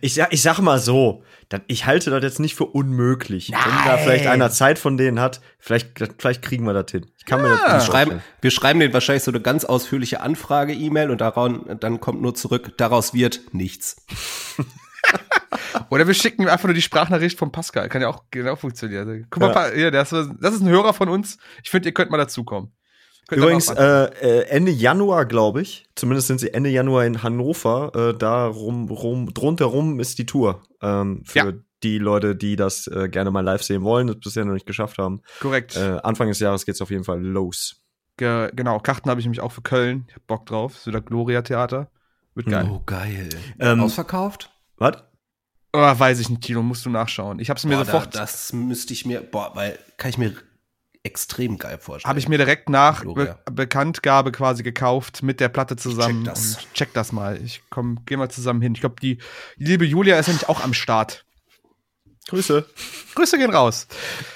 Ich, sag- ich sag mal so, ich halte das jetzt nicht für unmöglich. Wenn da vielleicht einer Zeit von denen hat, vielleicht, vielleicht kriegen wir das hin. Ich kann mir das Wir schreiben, vorstellen. wir schreiben denen wahrscheinlich so eine ganz ausführliche Anfrage-E-Mail und daran, dann kommt nur zurück, daraus wird nichts. Oder wir schicken ihm einfach nur die Sprachnachricht von Pascal. Kann ja auch genau funktionieren. Guck mal, Ja. Hier, das, ist- das ist ein Hörer von uns. Ich finde, ihr könnt mal dazukommen. Könnt Übrigens, äh, äh, Ende Januar, glaube ich, zumindest sind sie Ende Januar in Hannover, äh, da rum, rum, drunter rum ist die Tour. Ähm, für Ja. die Leute, die das äh, gerne mal live sehen wollen, das bisher noch nicht geschafft haben. Korrekt. Äh, Anfang des Jahres geht's auf jeden Fall los. Ge genau, Karten habe ich nämlich auch für Köln. Ich hab Bock drauf. So der Gloria-Theater. Wird geil. Oh, geil. Ähm, Ausverkauft? Was? Oh, weiß ich nicht, Tilo, musst du nachschauen. Ich habe es mir Boah, sofort, Da, das müsste ich mir, boah, weil, kann ich mir extrem geil vorstellen. habe ich mir direkt nach Gloria. Be Bekanntgabe quasi gekauft mit der Platte zusammen. check das. Und check das mal. Ich komm, geh mal zusammen hin. Ich glaube, die, die liebe Julia ist nämlich auch am Start. Grüße. Grüße gehen raus.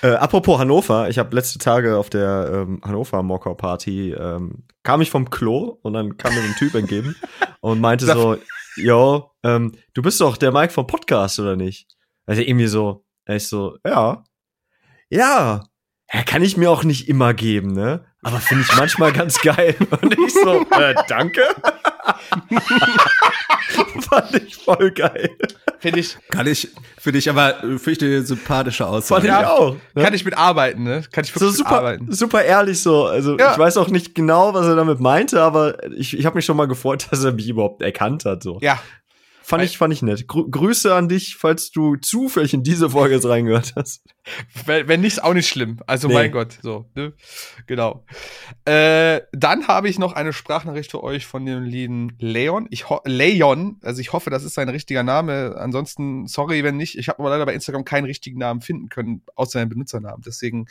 Äh, apropos Hannover, ich habe letzte Tage auf der ähm, Hannover Mocker Party ähm, kam ich vom Klo und dann kam mir ein Typ entgegen und meinte so, yo, ähm, du bist doch der Mike vom Podcast oder nicht? Also irgendwie so, ich so, ja, ja, ja, kann ich mir auch nicht immer geben, ne? Aber finde ich manchmal ganz geil. Und ich so, äh, danke. Fand ich voll geil. Finde ich, Kann ich, finde ich aber, finde ich eine sympathische Aussage. Fand ich Ja, auch. Ne? kann ich mitarbeiten, ne? Kann ich so super, mitarbeiten. super ehrlich so. Also Ja. ich weiß auch nicht genau, was er damit meinte, aber ich, ich habe mich schon mal gefreut, dass er mich überhaupt erkannt hat. So. Ja, Fand ich, fand ich nett. Grü Grüße an dich, falls du zufällig in diese Folge jetzt reingehört hast. wenn, wenn nicht, auch nicht schlimm. Also Nee. mein Gott, so, ne? Genau. Äh, dann habe ich noch eine Sprachnachricht für euch von dem lieben Leon. Ich Leon, also ich hoffe, das ist sein richtiger Name. Ansonsten, sorry, wenn nicht. Ich habe aber leider bei Instagram keinen richtigen Namen finden können, außer seinen Benutzernamen. Deswegen,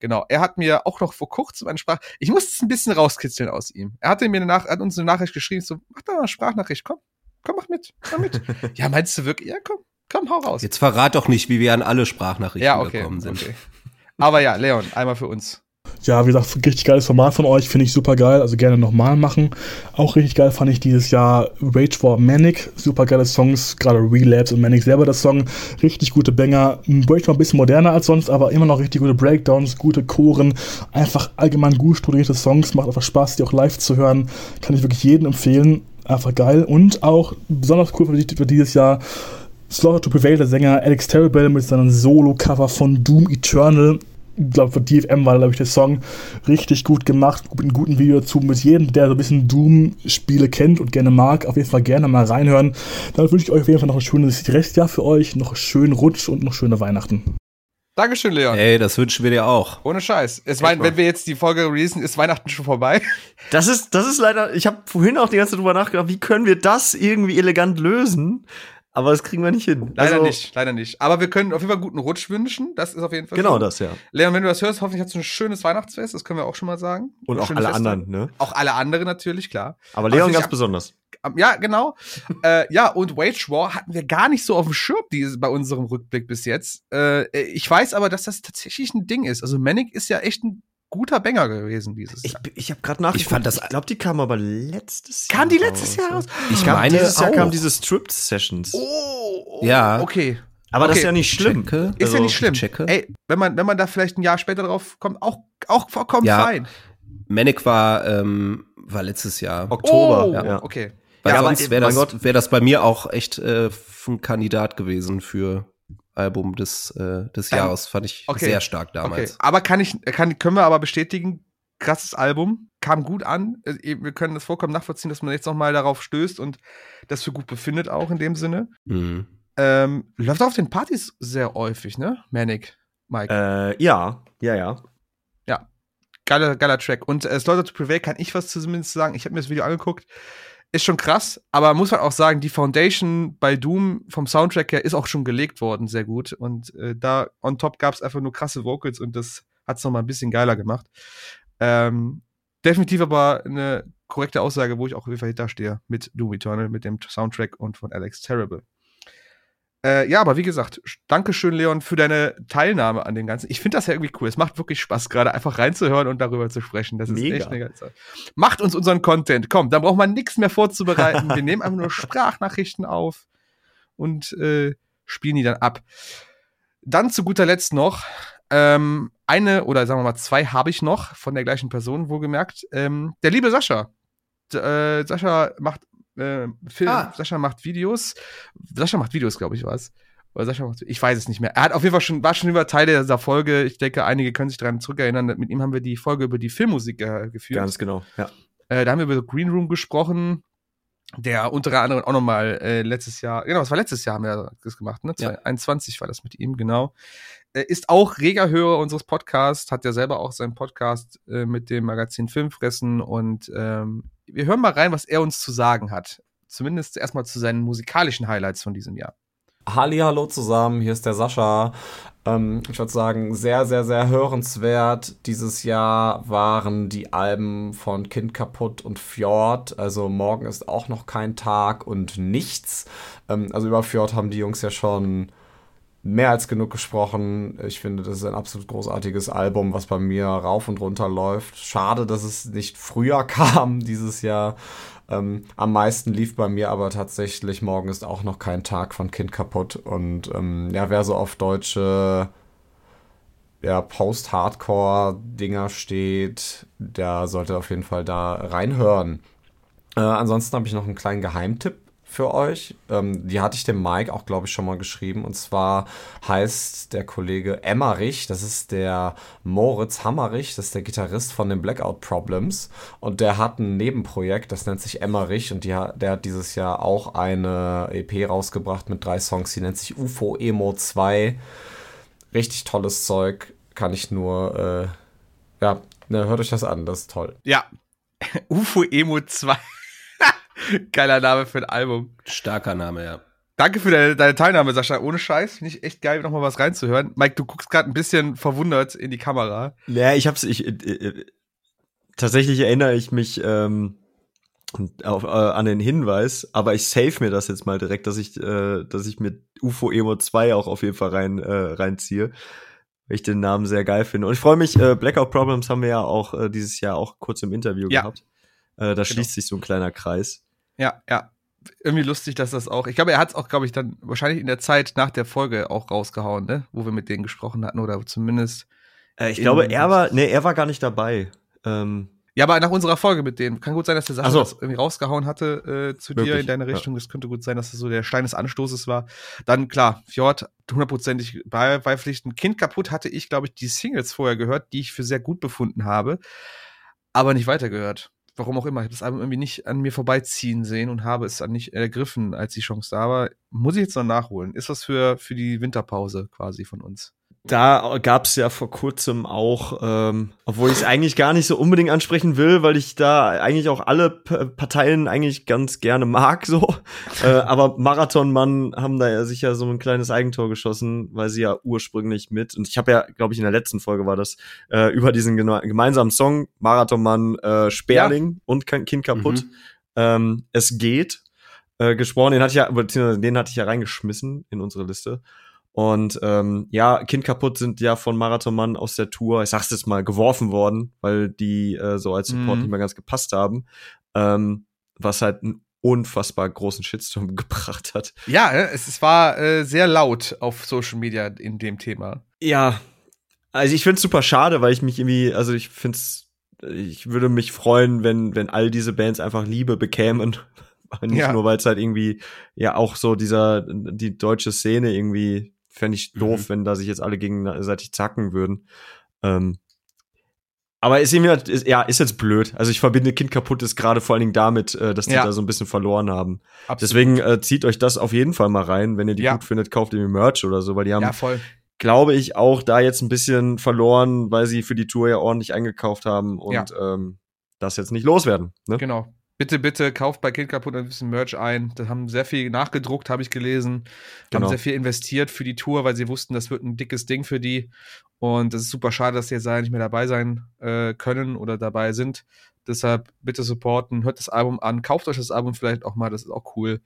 genau. Er hat mir auch noch vor kurzem eine Sprach. Ich musste es ein bisschen rauskitzeln aus ihm. Er hatte mir eine Nach hat uns eine Nachricht geschrieben, so, mach doch mal eine Sprachnachricht, komm. Komm, mach mit, mach mit. ja, meinst du wirklich? Ja, komm, komm, hau raus. Jetzt verrat doch nicht, wie wir an alle Sprachnachrichten Ja, okay. gekommen sind. okay. Aber ja, Leon, einmal für uns. Ja, wie gesagt, richtig geiles Format von euch, finde ich super geil, also gerne nochmal machen. Auch richtig geil fand ich dieses Jahr Rage for Manic, super geile Songs, gerade Relapse und Manic selber das Song, richtig gute Banger. Rage war ein bisschen moderner als sonst, aber immer noch richtig gute Breakdowns, gute Choren, einfach allgemein gut studierte Songs, macht einfach Spaß, die auch live zu hören, kann ich wirklich jedem empfehlen, einfach geil. Und auch besonders cool für dieses Jahr Slaughter to Prevail, der Sänger Alex Terrible mit seinem Solo-Cover von Doom Eternal. Ich glaube, für DFM war, glaube ich, der Song richtig gut gemacht, mit einem guten Video dazu. Mit jedem, der so ein bisschen Doom-Spiele kennt und gerne mag, auf jeden Fall gerne mal reinhören. Dann wünsche ich euch auf jeden Fall noch ein schönes Restjahr für euch, noch einen schönen Rutsch und noch schöne Weihnachten. Dankeschön, Leon. Ey, das wünschen wir dir auch. Ohne Scheiß. Es mein, wenn wir jetzt die Folge releasen, ist Weihnachten schon vorbei. Das ist, das ist leider, ich habe vorhin auch die ganze Zeit drüber nachgedacht, wie können wir das irgendwie elegant lösen? Aber das kriegen wir nicht hin. Leider Also, nicht, leider nicht. Aber wir können auf jeden Fall guten Rutsch wünschen. Das ist auf jeden Fall Genau schön. das, ja. Leon, wenn du das hörst, hoffentlich hast du ein schönes Weihnachtsfest. Das können wir auch schon mal sagen. Und auch Schöne alle Feste. anderen, ne? Auch alle anderen natürlich, klar. Aber Leon ich ganz besonders. Ja, genau. äh, ja, und Wage War hatten wir gar nicht so auf dem Schirm dieses, bei unserem Rückblick bis jetzt. Äh, ich weiß aber, dass das tatsächlich ein Ding ist. Also Manic ist ja echt ein guter Banger gewesen dieses Ich, Jahr. ich habe gerade nachgeguckt. Ich fand das- Ich glaube, die kam aber letztes Jahr. Kam die letztes Jahr raus? Ich Kam, meine dieses Jahr auch. kamen diese Stripped Sessions. Oh, oh Ja. Okay. aber das okay. ist ja nicht schlimm. Checke. Ist ja Also, nicht schlimm. ich checke. Ey, wenn man, wenn man da vielleicht ein Jahr später drauf kommt, auch, auch vollkommen Ja. fein. Manic war, ähm, war letztes Jahr. Oktober. Oh, ja. okay. Weil Ja, aber, sonst wäre das, wär das bei mir auch echt äh, ein Kandidat gewesen für Album des, äh, des Jahres. Fand ich okay. sehr stark Okay. damals. Aber kann ich, kann, können wir aber bestätigen, krasses Album, kam gut an. Äh, Wir können das vollkommen nachvollziehen, dass man jetzt nochmal darauf stößt und das für gut befindet, auch in dem Sinne. Mhm. Ähm, läuft auf den Partys sehr häufig, ne? Manic, Mike. Äh, ja, ja, ja. Geiler, geiler Track. Und äh, Slaughter to Prevail kann ich was zumindest sagen. Ich habe mir das Video angeguckt. Ist schon krass, aber muss man auch sagen, die Foundation bei Doom vom Soundtrack her ist auch schon gelegt worden, sehr gut. Und äh, da on top gab es einfach nur krasse Vocals und das hat es nochmal ein bisschen geiler gemacht. Ähm, definitiv aber eine korrekte Aussage, wo ich auch auf jeden Fall hinter stehe mit Doom Eternal, mit dem Soundtrack und von Alex Terrible. Äh, ja, aber wie gesagt, sch- Dankeschön, Leon, für deine Teilnahme an dem Ganzen. Ich finde das ja irgendwie cool. Es macht wirklich Spaß, gerade einfach reinzuhören und darüber zu sprechen. Das ist Mega. echt eine geile Sache. Macht uns unseren Content. Komm, dann braucht man nichts mehr vorzubereiten. Wir nehmen einfach nur Sprachnachrichten auf und äh, spielen die dann ab. Dann zu guter Letzt noch ähm, eine oder sagen wir mal zwei habe ich noch von der gleichen Person, wohlgemerkt. Ähm, der liebe Sascha. D äh, Sascha macht äh, Film, Ah. Sascha macht Videos. Sascha macht Videos, glaube ich, was. Oder Sascha macht, ich weiß es nicht mehr. Er hat auf jeden Fall schon, war schon über Teil dieser Folge. Ich denke, einige können sich daran zurückerinnern. Mit ihm haben wir die Folge über die Filmmusik äh, geführt. Ganz genau. Ja. Äh, da haben wir über Green Room gesprochen, der unter anderem auch nochmal äh, letztes Jahr, genau, das war letztes Jahr haben wir das gemacht, ne? Ja. 2021 war das mit ihm, genau. Äh, ist auch reger Hörer unseres Podcasts, hat ja selber auch seinen Podcast äh, mit dem Magazin Filmfressen und ähm, wir hören mal rein, was er uns zu sagen hat. Zumindest erstmal zu seinen musikalischen Highlights von diesem Jahr. Halli, hallo zusammen, hier ist der Sascha. Ähm, ich würde sagen, sehr, sehr, sehr hörenswert. Dieses Jahr waren die Alben von Kind kaputt und Fjord. Also morgen ist auch noch kein Tag und nichts. Ähm, also über Fjord haben die Jungs ja schon mehr als genug gesprochen. Ich finde, das ist ein absolut großartiges Album, was bei mir rauf und runter läuft. Schade, dass es nicht früher kam dieses Jahr. Ähm, am meisten lief bei mir aber tatsächlich Morgen ist auch noch kein Tag von Kind kaputt. Und ähm, ja, wer so auf deutsche ja, Post-Hardcore-Dinger steht, der sollte auf jeden Fall da reinhören. Äh, ansonsten habe ich noch einen kleinen Geheimtipp für euch. Ähm, die hatte ich dem Mike auch, glaube ich, schon mal geschrieben. Und zwar heißt der Kollege Emmerich, das ist der Moritz Hammerich, das ist der Gitarrist von den Blackout Problems. Und der hat ein Nebenprojekt, das nennt sich Emmerich. Und die, der hat dieses Jahr auch eine EP rausgebracht mit drei Songs, die nennt sich UFO Emo 2. Richtig tolles Zeug, kann ich nur, äh, ja, ne, hört euch das an, das ist toll. Ja, UFO Emo 2. Geiler Name für ein Album. Starker Name, ja. Danke für deine, deine Teilnahme, Sascha. Ohne Scheiß. Finde ich echt geil, nochmal was reinzuhören. Mike, du guckst gerade ein bisschen verwundert in die Kamera. Ja, ich hab's, ich, äh, äh, tatsächlich erinnere ich mich ähm, auf, äh, an den Hinweis, aber ich save mir das jetzt mal direkt, dass ich, äh, dass ich mir UFO Emo 2 auch auf jeden Fall rein, äh, reinziehe. Weil ich den Namen sehr geil finde. Und ich freue mich, äh, Blackout Problems haben wir ja auch äh, dieses Jahr auch kurz im Interview Ja. gehabt. Äh, da schließt sich so ein kleiner Kreis. Ja, ja. Irgendwie lustig, dass das auch. Ich glaube, er hat es auch, glaube ich, dann wahrscheinlich in der Zeit nach der Folge auch rausgehauen, ne? Wo wir mit denen gesprochen hatten oder zumindest. Äh, ich glaube, er war, nee, er war gar nicht dabei. Ähm, Ja, aber nach unserer Folge mit denen. Kann gut sein, dass der Sache Ach so. das irgendwie rausgehauen hatte äh, zu dir Möglich, in deine ja. Richtung. Das könnte gut sein, dass das so der Stein des Anstoßes war. Dann, klar, Fjord, hundertprozentig bei- beipflichten. Kind kaputt hatte ich, glaube ich, die Singles vorher gehört, die ich für sehr gut befunden habe, aber nicht weitergehört. Warum auch immer. Ich habe das Album irgendwie nicht an mir vorbeiziehen sehen und habe es dann nicht ergriffen, als die Chance da war. Muss ich jetzt noch nachholen. Ist was für, für die Winterpause quasi von uns. Da gab's ja vor kurzem auch, ähm, obwohl ich es eigentlich gar nicht so unbedingt ansprechen will, weil ich da eigentlich auch alle P Parteien eigentlich ganz gerne mag, so. äh, aber Marathonmann haben da ja sicher so ein kleines Eigentor geschossen, weil sie ja ursprünglich mit, und ich habe ja, glaube ich, in der letzten Folge war das, äh, über diesen gemeinsamen Song Marathonmann äh, Sperling und Kind Kind kaputt. Mhm. Ähm, es geht. Äh, gesprochen, den hatte ich ja, beziehungsweise den hatte ich ja reingeschmissen in unsere Liste. Und ähm, ja, Kind kaputt sind ja von Marathonmann aus der Tour, ich sag's jetzt mal, geworfen worden, weil die äh, so als Support Mhm. nicht mehr ganz gepasst haben. Ähm, was halt einen unfassbar großen Shitstorm gebracht hat. Ja, äh, es, es war äh, sehr laut auf Social Media in dem Thema. Ja, also ich find's super schade, weil ich mich irgendwie, also ich find's, ich würde mich freuen, wenn, wenn all diese Bands einfach Liebe bekämen. Nicht Ja. nur, weil es halt irgendwie, ja, auch so dieser, die deutsche Szene irgendwie, fände ich doof, wenn da sich jetzt alle gegenseitig zacken würden. Ähm, aber ist irgendwie, halt- ist, ja, ist jetzt blöd. Also ich verbinde Kind kaputt ist gerade vor allen Dingen damit, äh, dass die Ja. da so ein bisschen verloren haben. Absolut. Deswegen äh, zieht euch das auf jeden Fall mal rein. Wenn ihr die Ja. gut findet, kauft ihr Merch oder so, weil die haben ja, voll. glaube ich, auch da jetzt ein bisschen verloren, weil sie für die Tour ja ordentlich eingekauft haben und ähm, das jetzt nicht loswerden. Ne? Genau. Bitte, bitte kauft bei Kind kaputt ein bisschen Merch ein. Da haben sehr viel nachgedruckt, habe ich gelesen. Genau. Haben sehr viel investiert für die Tour, weil sie wussten, das wird ein dickes Ding für die. Und es ist super schade, dass die jetzt leider nicht mehr dabei sein äh, können oder dabei sind. Deshalb bitte supporten, hört das Album an, kauft euch das Album vielleicht auch mal, das ist auch cool.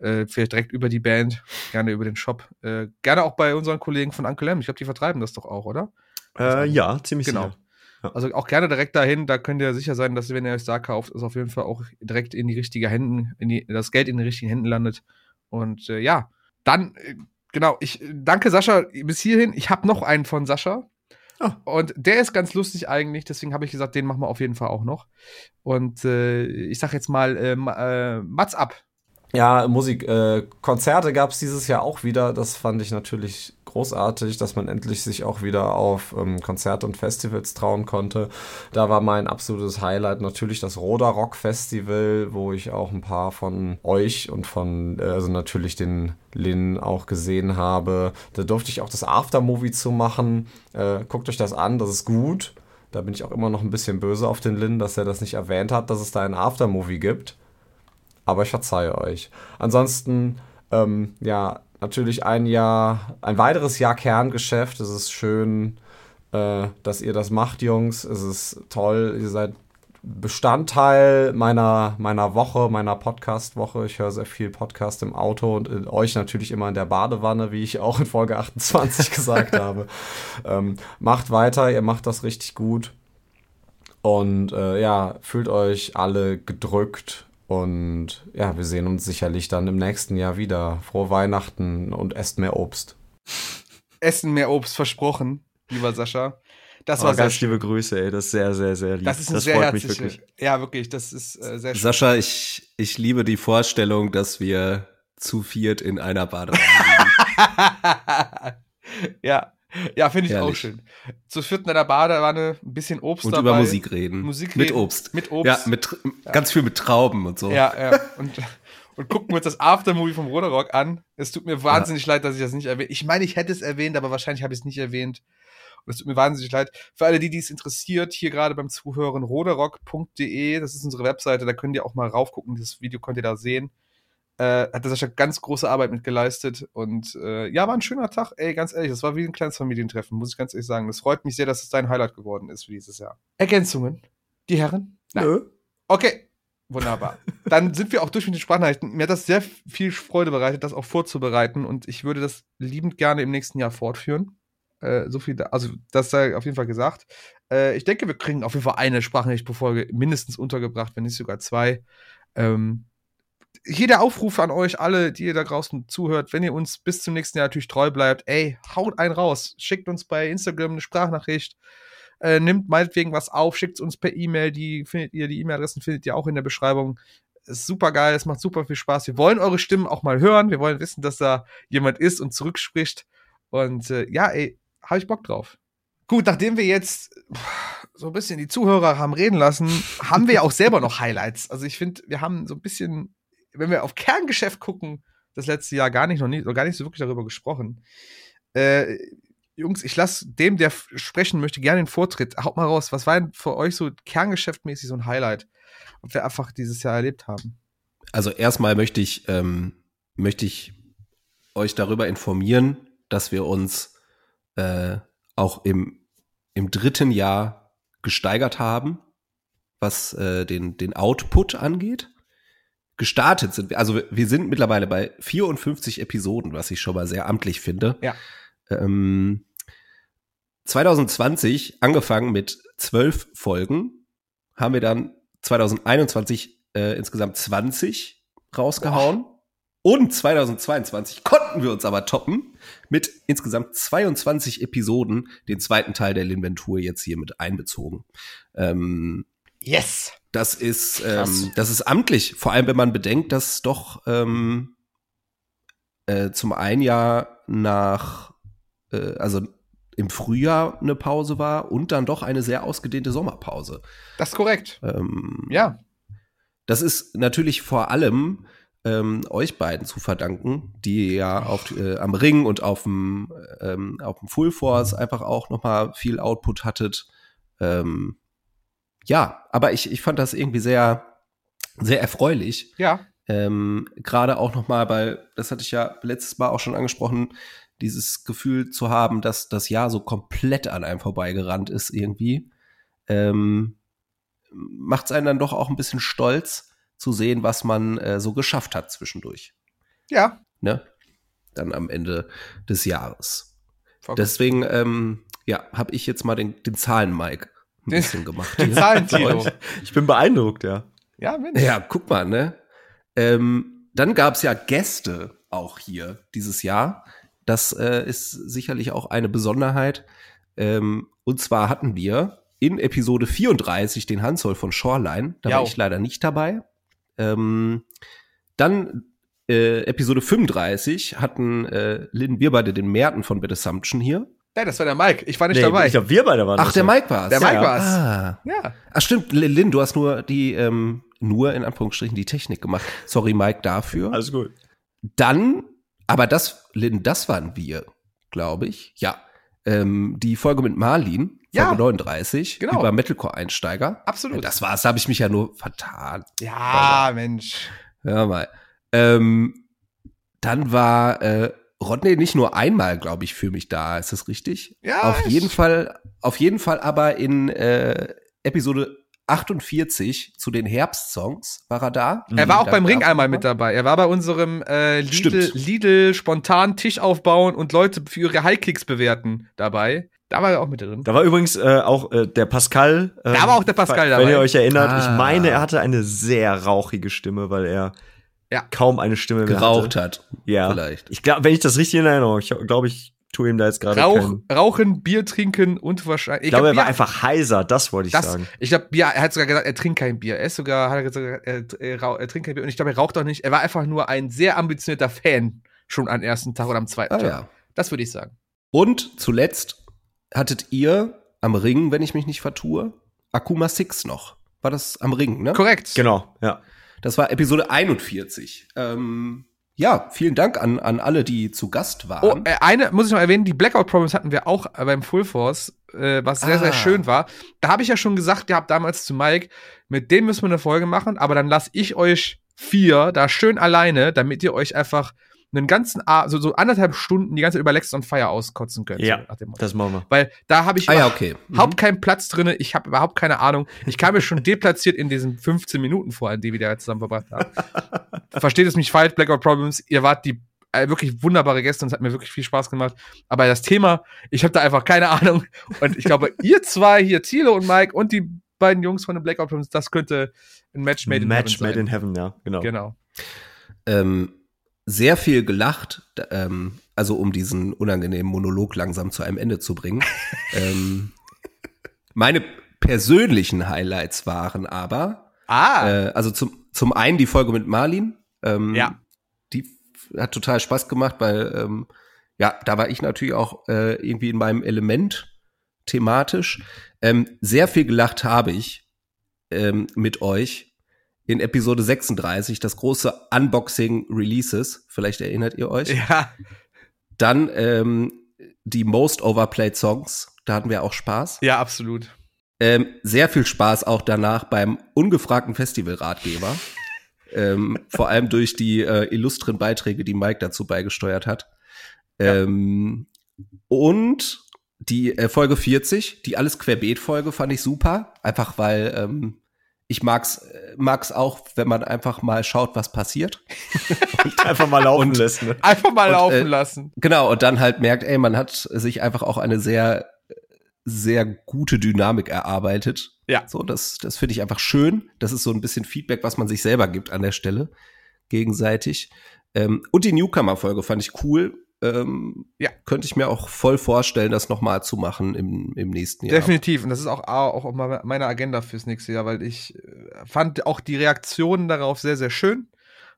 Äh, vielleicht direkt über die Band, gerne über den Shop. Äh, gerne auch bei unseren Kollegen von Uncle M. Ich glaube, die vertreiben das doch auch, oder? Äh, ja, ziemlich Genau. sicher. Also auch gerne direkt dahin, da könnt ihr sicher sein, dass wenn ihr euch da kauft, es auf jeden Fall auch direkt in die richtigen Händen, in die, das Geld in den richtigen Händen landet. Und äh, ja, dann, äh, genau, ich äh, danke Sascha bis hierhin. Ich habe noch einen von Sascha. Ah. Und der ist ganz lustig eigentlich, deswegen habe ich gesagt, den machen wir auf jeden Fall auch noch. Und äh, ich sag jetzt mal, äh, äh, Mats ab. Ja, Musik, äh, Konzerte gab es dieses Jahr auch wieder. Das fand ich natürlich großartig, dass man endlich sich auch wieder auf ähm, Konzerte und Festivals trauen konnte. Da war mein absolutes Highlight natürlich das Roda Rock Festival, wo ich auch ein paar von euch und von, also natürlich den Lin auch gesehen habe. Da durfte ich auch das Aftermovie zu machen. Äh, guckt euch das an, das ist gut. Da bin ich auch immer noch ein bisschen böse auf den Lin, dass er das nicht erwähnt hat, dass es da ein Aftermovie gibt aber ich verzeihe euch. Ansonsten, ähm, ja, natürlich ein Jahr, ein weiteres Jahr Kerngeschäft. Es ist schön, äh, dass ihr das macht, Jungs. Es ist toll. Ihr seid Bestandteil meiner, meiner Woche, meiner Podcast-Woche. Ich höre sehr viel Podcast im Auto und euch natürlich immer in der Badewanne, wie ich auch in Folge 28 gesagt habe. Ähm, macht weiter, ihr macht das richtig gut. Und äh, ja, fühlt euch alle gedrückt. Und ja, wir sehen uns sicherlich dann im nächsten Jahr wieder. Frohe Weihnachten und esst mehr Obst. Essen mehr Obst versprochen, lieber Sascha. Das Oh, war ganz liebe Grüße, ey. Das ist sehr, sehr, sehr lieb. Das ist ein das sehr freut mich herzliche. wirklich. Ja, wirklich, das ist äh, sehr schön. Sascha, ich, ich liebe die Vorstellung, dass wir zu viert in einer Badewanne liegen. ja, ja, finde ich auch Herrlich. schön. Zu vierten in der Badewanne, ein bisschen Obst und dabei. über Musik reden. Musik Mit reden. Obst. Mit Obst. Ja, mit Tr- ganz viel mit Trauben und so. Ja, ja. Und, und gucken uns das Aftermovie vom Roderock an. Es tut mir wahnsinnig leid, dass ich das nicht erwähnt Ich meine, ich hätte es erwähnt, aber wahrscheinlich habe ich es nicht erwähnt. Und es tut mir wahnsinnig leid. Für alle, die dies interessiert, hier gerade beim Zuhören, roderock.de, das ist unsere Webseite, da könnt ihr auch mal raufgucken. Das Video könnt ihr da sehen. Äh, hat Sascha ganz große Arbeit mit geleistet. Und äh, ja, war ein schöner Tag. Ey, ganz ehrlich, das war wie ein kleines Familientreffen, muss ich ganz ehrlich sagen. Das freut mich sehr, dass es dein Highlight geworden ist für dieses Jahr. Ergänzungen? Die Herren? Nein. Nö. Okay, wunderbar. Dann sind wir auch durch mit den Sprachnachrichten. Mir hat das sehr viel Freude bereitet, das auch vorzubereiten und ich würde das liebend gerne im nächsten Jahr fortführen. Äh, so viel, da, also das sei auf jeden Fall gesagt. Äh, ich denke, wir kriegen auf jeden Fall eine Sprachnachricht pro Folge mindestens untergebracht, wenn nicht sogar zwei. Ähm, hier der Aufruf an euch alle, die ihr da draußen zuhört, wenn ihr uns bis zum nächsten Jahr natürlich treu bleibt, ey, haut einen raus. Schickt uns bei Instagram eine Sprachnachricht äh, nimmt meinetwegen was auf, schickt uns per E-Mail, die findet ihr, die E-Mail-Adressen findet ihr auch in der Beschreibung. Ist super geil, es macht super viel Spaß. Wir wollen eure Stimmen auch mal hören. Wir wollen wissen, dass da jemand ist und zurückspricht. Und äh, ja, ey, habe ich Bock drauf. Gut, nachdem wir jetzt so ein bisschen die Zuhörer haben reden lassen, haben wir ja auch selber noch Highlights. Also ich finde, wir haben so ein bisschen, wenn wir auf Kerngeschäft gucken, das letzte Jahr gar nicht noch nie, gar nicht so wirklich darüber gesprochen. Äh, Jungs, ich lasse dem, der sprechen möchte, gerne den Vortritt. Haut mal raus, was war denn für euch so kerngeschäftmäßig so ein Highlight, was wir einfach dieses Jahr erlebt haben? Also erstmal möchte ich, ähm, möchte ich euch darüber informieren, dass wir uns äh, auch im, im dritten Jahr gesteigert haben, was äh, den, den Output angeht. Gestartet sind wir, also wir- sind mittlerweile bei 54 Episoden, was ich schon mal sehr amtlich finde. Ja. Ähm, 2020 angefangen mit zwölf Folgen, haben wir dann 2021 äh, insgesamt 20 rausgehauen. Und 2022 konnten wir uns aber toppen mit insgesamt 22 Episoden, den zweiten Teil der Linventur jetzt hier mit einbezogen. Ähm, Yes! das ist, ähm, das ist amtlich, vor allem wenn man bedenkt, dass doch ähm, äh, zum einen ja nach, äh, also im Frühjahr eine Pause war und dann doch eine sehr ausgedehnte Sommerpause. Das ist korrekt. Ähm, Ja. das ist natürlich vor allem ähm, euch beiden zu verdanken, die ja auf, äh, am Ring und auf dem, ähm, auf dem Full Force einfach auch noch mal viel Output hattet. Ähm, ja, aber ich, ich fand das irgendwie sehr, sehr erfreulich. Ja. Ähm, Gerade auch noch mal, weil das hatte ich ja letztes Mal auch schon angesprochen, dieses Gefühl zu haben, dass das Jahr so komplett an einem vorbeigerannt ist irgendwie, ähm, macht es einen dann doch auch ein bisschen stolz zu sehen, was man äh, so geschafft hat zwischendurch. Ja. Ne? Dann am Ende des Jahres. Vollkommen. Deswegen, ähm, ja, habe ich jetzt mal den, den Zahlen-Mike ein Den- bisschen gemacht. Den hier. Zahlentilo. Ich bin beeindruckt, ja. Ja, Mensch. Ja, guck mal, ne? Ähm, dann gab's ja Gäste auch hier dieses Jahr. Das äh, ist sicherlich auch eine Besonderheit. Ähm, und zwar hatten wir in Episode 34 den Hansol von Shoreline. Da war Jau. ich leider nicht dabei. Ähm, dann äh, Episode 35 hatten äh, Lynn, wir beide den Merten von Bad Assumption hier. Ja, das war der Mike. Ich war nicht Nee, dabei. Ich glaube, wir beide waren Ach, der ja. Mike war's. Der Mike ja. war's. Ah. ja. Ach stimmt, Lin, Lin, du hast nur die, ähm, nur in Anführungsstrichen die Technik gemacht. Sorry, Mike, dafür. Alles gut. Dann, aber das, Lin, das waren wir, glaube ich. Ja. Ähm, die Folge mit Marlin, Ja. Folge 39, Genau. über Metalcore-Einsteiger. Absolut. Das war's, da habe ich mich ja nur vertan. Ja, Mensch. Hör mal. Ähm, dann war äh, Rodney nicht nur einmal, glaube ich, für mich da. Ist das richtig? Ja, Auf jeden Fall, auf jeden Fall aber in äh, Episode 48 zu den Herbstsongs. War er da? Er war auch beim Ring einmal mit dabei. Er war bei unserem äh, Lidl. Lidl spontan Tisch aufbauen und Leute für ihre Highkicks bewerten dabei. Da war er auch mit drin. Da war übrigens äh, auch äh, der Pascal. Äh, Da war auch der Pascal Wenn dabei. ihr euch erinnert, Ah. ich meine, er hatte eine sehr rauchige Stimme, weil er Ja. kaum eine Stimme mehr Geraucht hatte. hat. Ja. Vielleicht. Ich glaube, wenn ich das richtig in Erinnerung, ich glaube, ich tue ihm da jetzt gerade Rauch, rauchen, Bier trinken und wahrscheinlich. Ich glaube, er war einfach heiser, das wollte ich das, sagen. ich glaube, Bier, er hat sogar gesagt, er trinkt kein Bier. Er ist sogar, hat er gesagt, er, er, er trinkt kein Bier. Und ich glaube, er raucht auch nicht. Er war einfach nur ein sehr ambitionierter Fan schon am ersten Tag oder am zweiten Ah, Tag. ja. Das würde ich sagen. Und zuletzt hattet ihr am Ring, wenn ich mich nicht vertue, Akuma 6 noch. War das am Ring, ne? Korrekt. Genau, ja. Das war Episode 41. Ähm, ja, vielen Dank an, an alle, die zu Gast Oh, waren. äh, eine muss ich noch erwähnen, die Blackout Problems hatten wir auch beim Full Force, äh, was sehr, sehr Ah. schön war. Da habe ich ja schon gesagt gehabt damals zu Mike, mit dem müssen wir eine Folge machen, aber dann lasse ich euch vier da schön alleine, damit ihr euch einfach einen ganzen, A so, so anderthalb Stunden die ganze Zeit über Lex on Fire auskotzen könnt. Ja, so nach dem Motto. Das machen wir. Weil da habe ich ah ja, überhaupt okay. Mhm. überhaupt keinen Platz drinne. Ich habe überhaupt keine Ahnung. Ich kam mir schon deplatziert in diesen 15 Minuten vor, die wir da zusammen verbracht haben. Versteht es mich falsch, Blackout Problems. Ihr wart die äh, wirklich wunderbare Gäste und es hat mir wirklich viel Spaß gemacht. Aber das Thema, ich habe da einfach keine Ahnung. Und ich glaube, ihr zwei hier, Thilo und Mike und die beiden Jungs von den Blackout Problems, das könnte ein Match made in Match heaven made sein. in heaven, ja, genau. Genau. ähm, sehr viel gelacht, ähm, also um diesen unangenehmen Monolog langsam zu einem Ende zu bringen. ähm, meine persönlichen Highlights waren aber, Ah, äh, also zum, zum einen die Folge mit Marlin. Ähm, Ja. Die hat total Spaß gemacht, weil, ähm, ja, da war ich natürlich auch äh, irgendwie in meinem Element thematisch. Ähm, sehr viel gelacht habe ich ähm, mit euch in Episode 36, das große Unboxing Releases. Vielleicht erinnert ihr euch. ja. Dann ähm, die Most Overplayed Songs. Da hatten wir auch Spaß. Ja, absolut. Ähm, sehr viel Spaß auch danach beim ungefragten Festivalratgeber. ähm, vor allem durch die äh, illustren Beiträge, die Mike dazu beigesteuert hat. Ähm, und die äh, Folge 40, die alles Querbeet-Folge, fand ich super. Einfach weil ähm, ich mag's, mag's auch, wenn man einfach mal schaut, was passiert. Einfach mal laufen lässt, ne? Einfach mal Und, laufen äh, lassen. Genau, und dann halt merkt, ey, man hat sich einfach auch eine sehr, sehr gute Dynamik erarbeitet. Ja. So, das, das finde ich einfach schön. Das ist so ein bisschen Feedback, was man sich selber gibt an der Stelle, gegenseitig. Ähm, und die Newcomer-Folge fand ich cool. Ähm, Ja. Könnte ich mir auch voll vorstellen, das nochmal zu machen im, im nächsten Jahr. Definitiv. Und das ist auch, auch meiner Agenda fürs nächste Jahr, weil ich äh, fand auch die Reaktionen darauf sehr, sehr schön.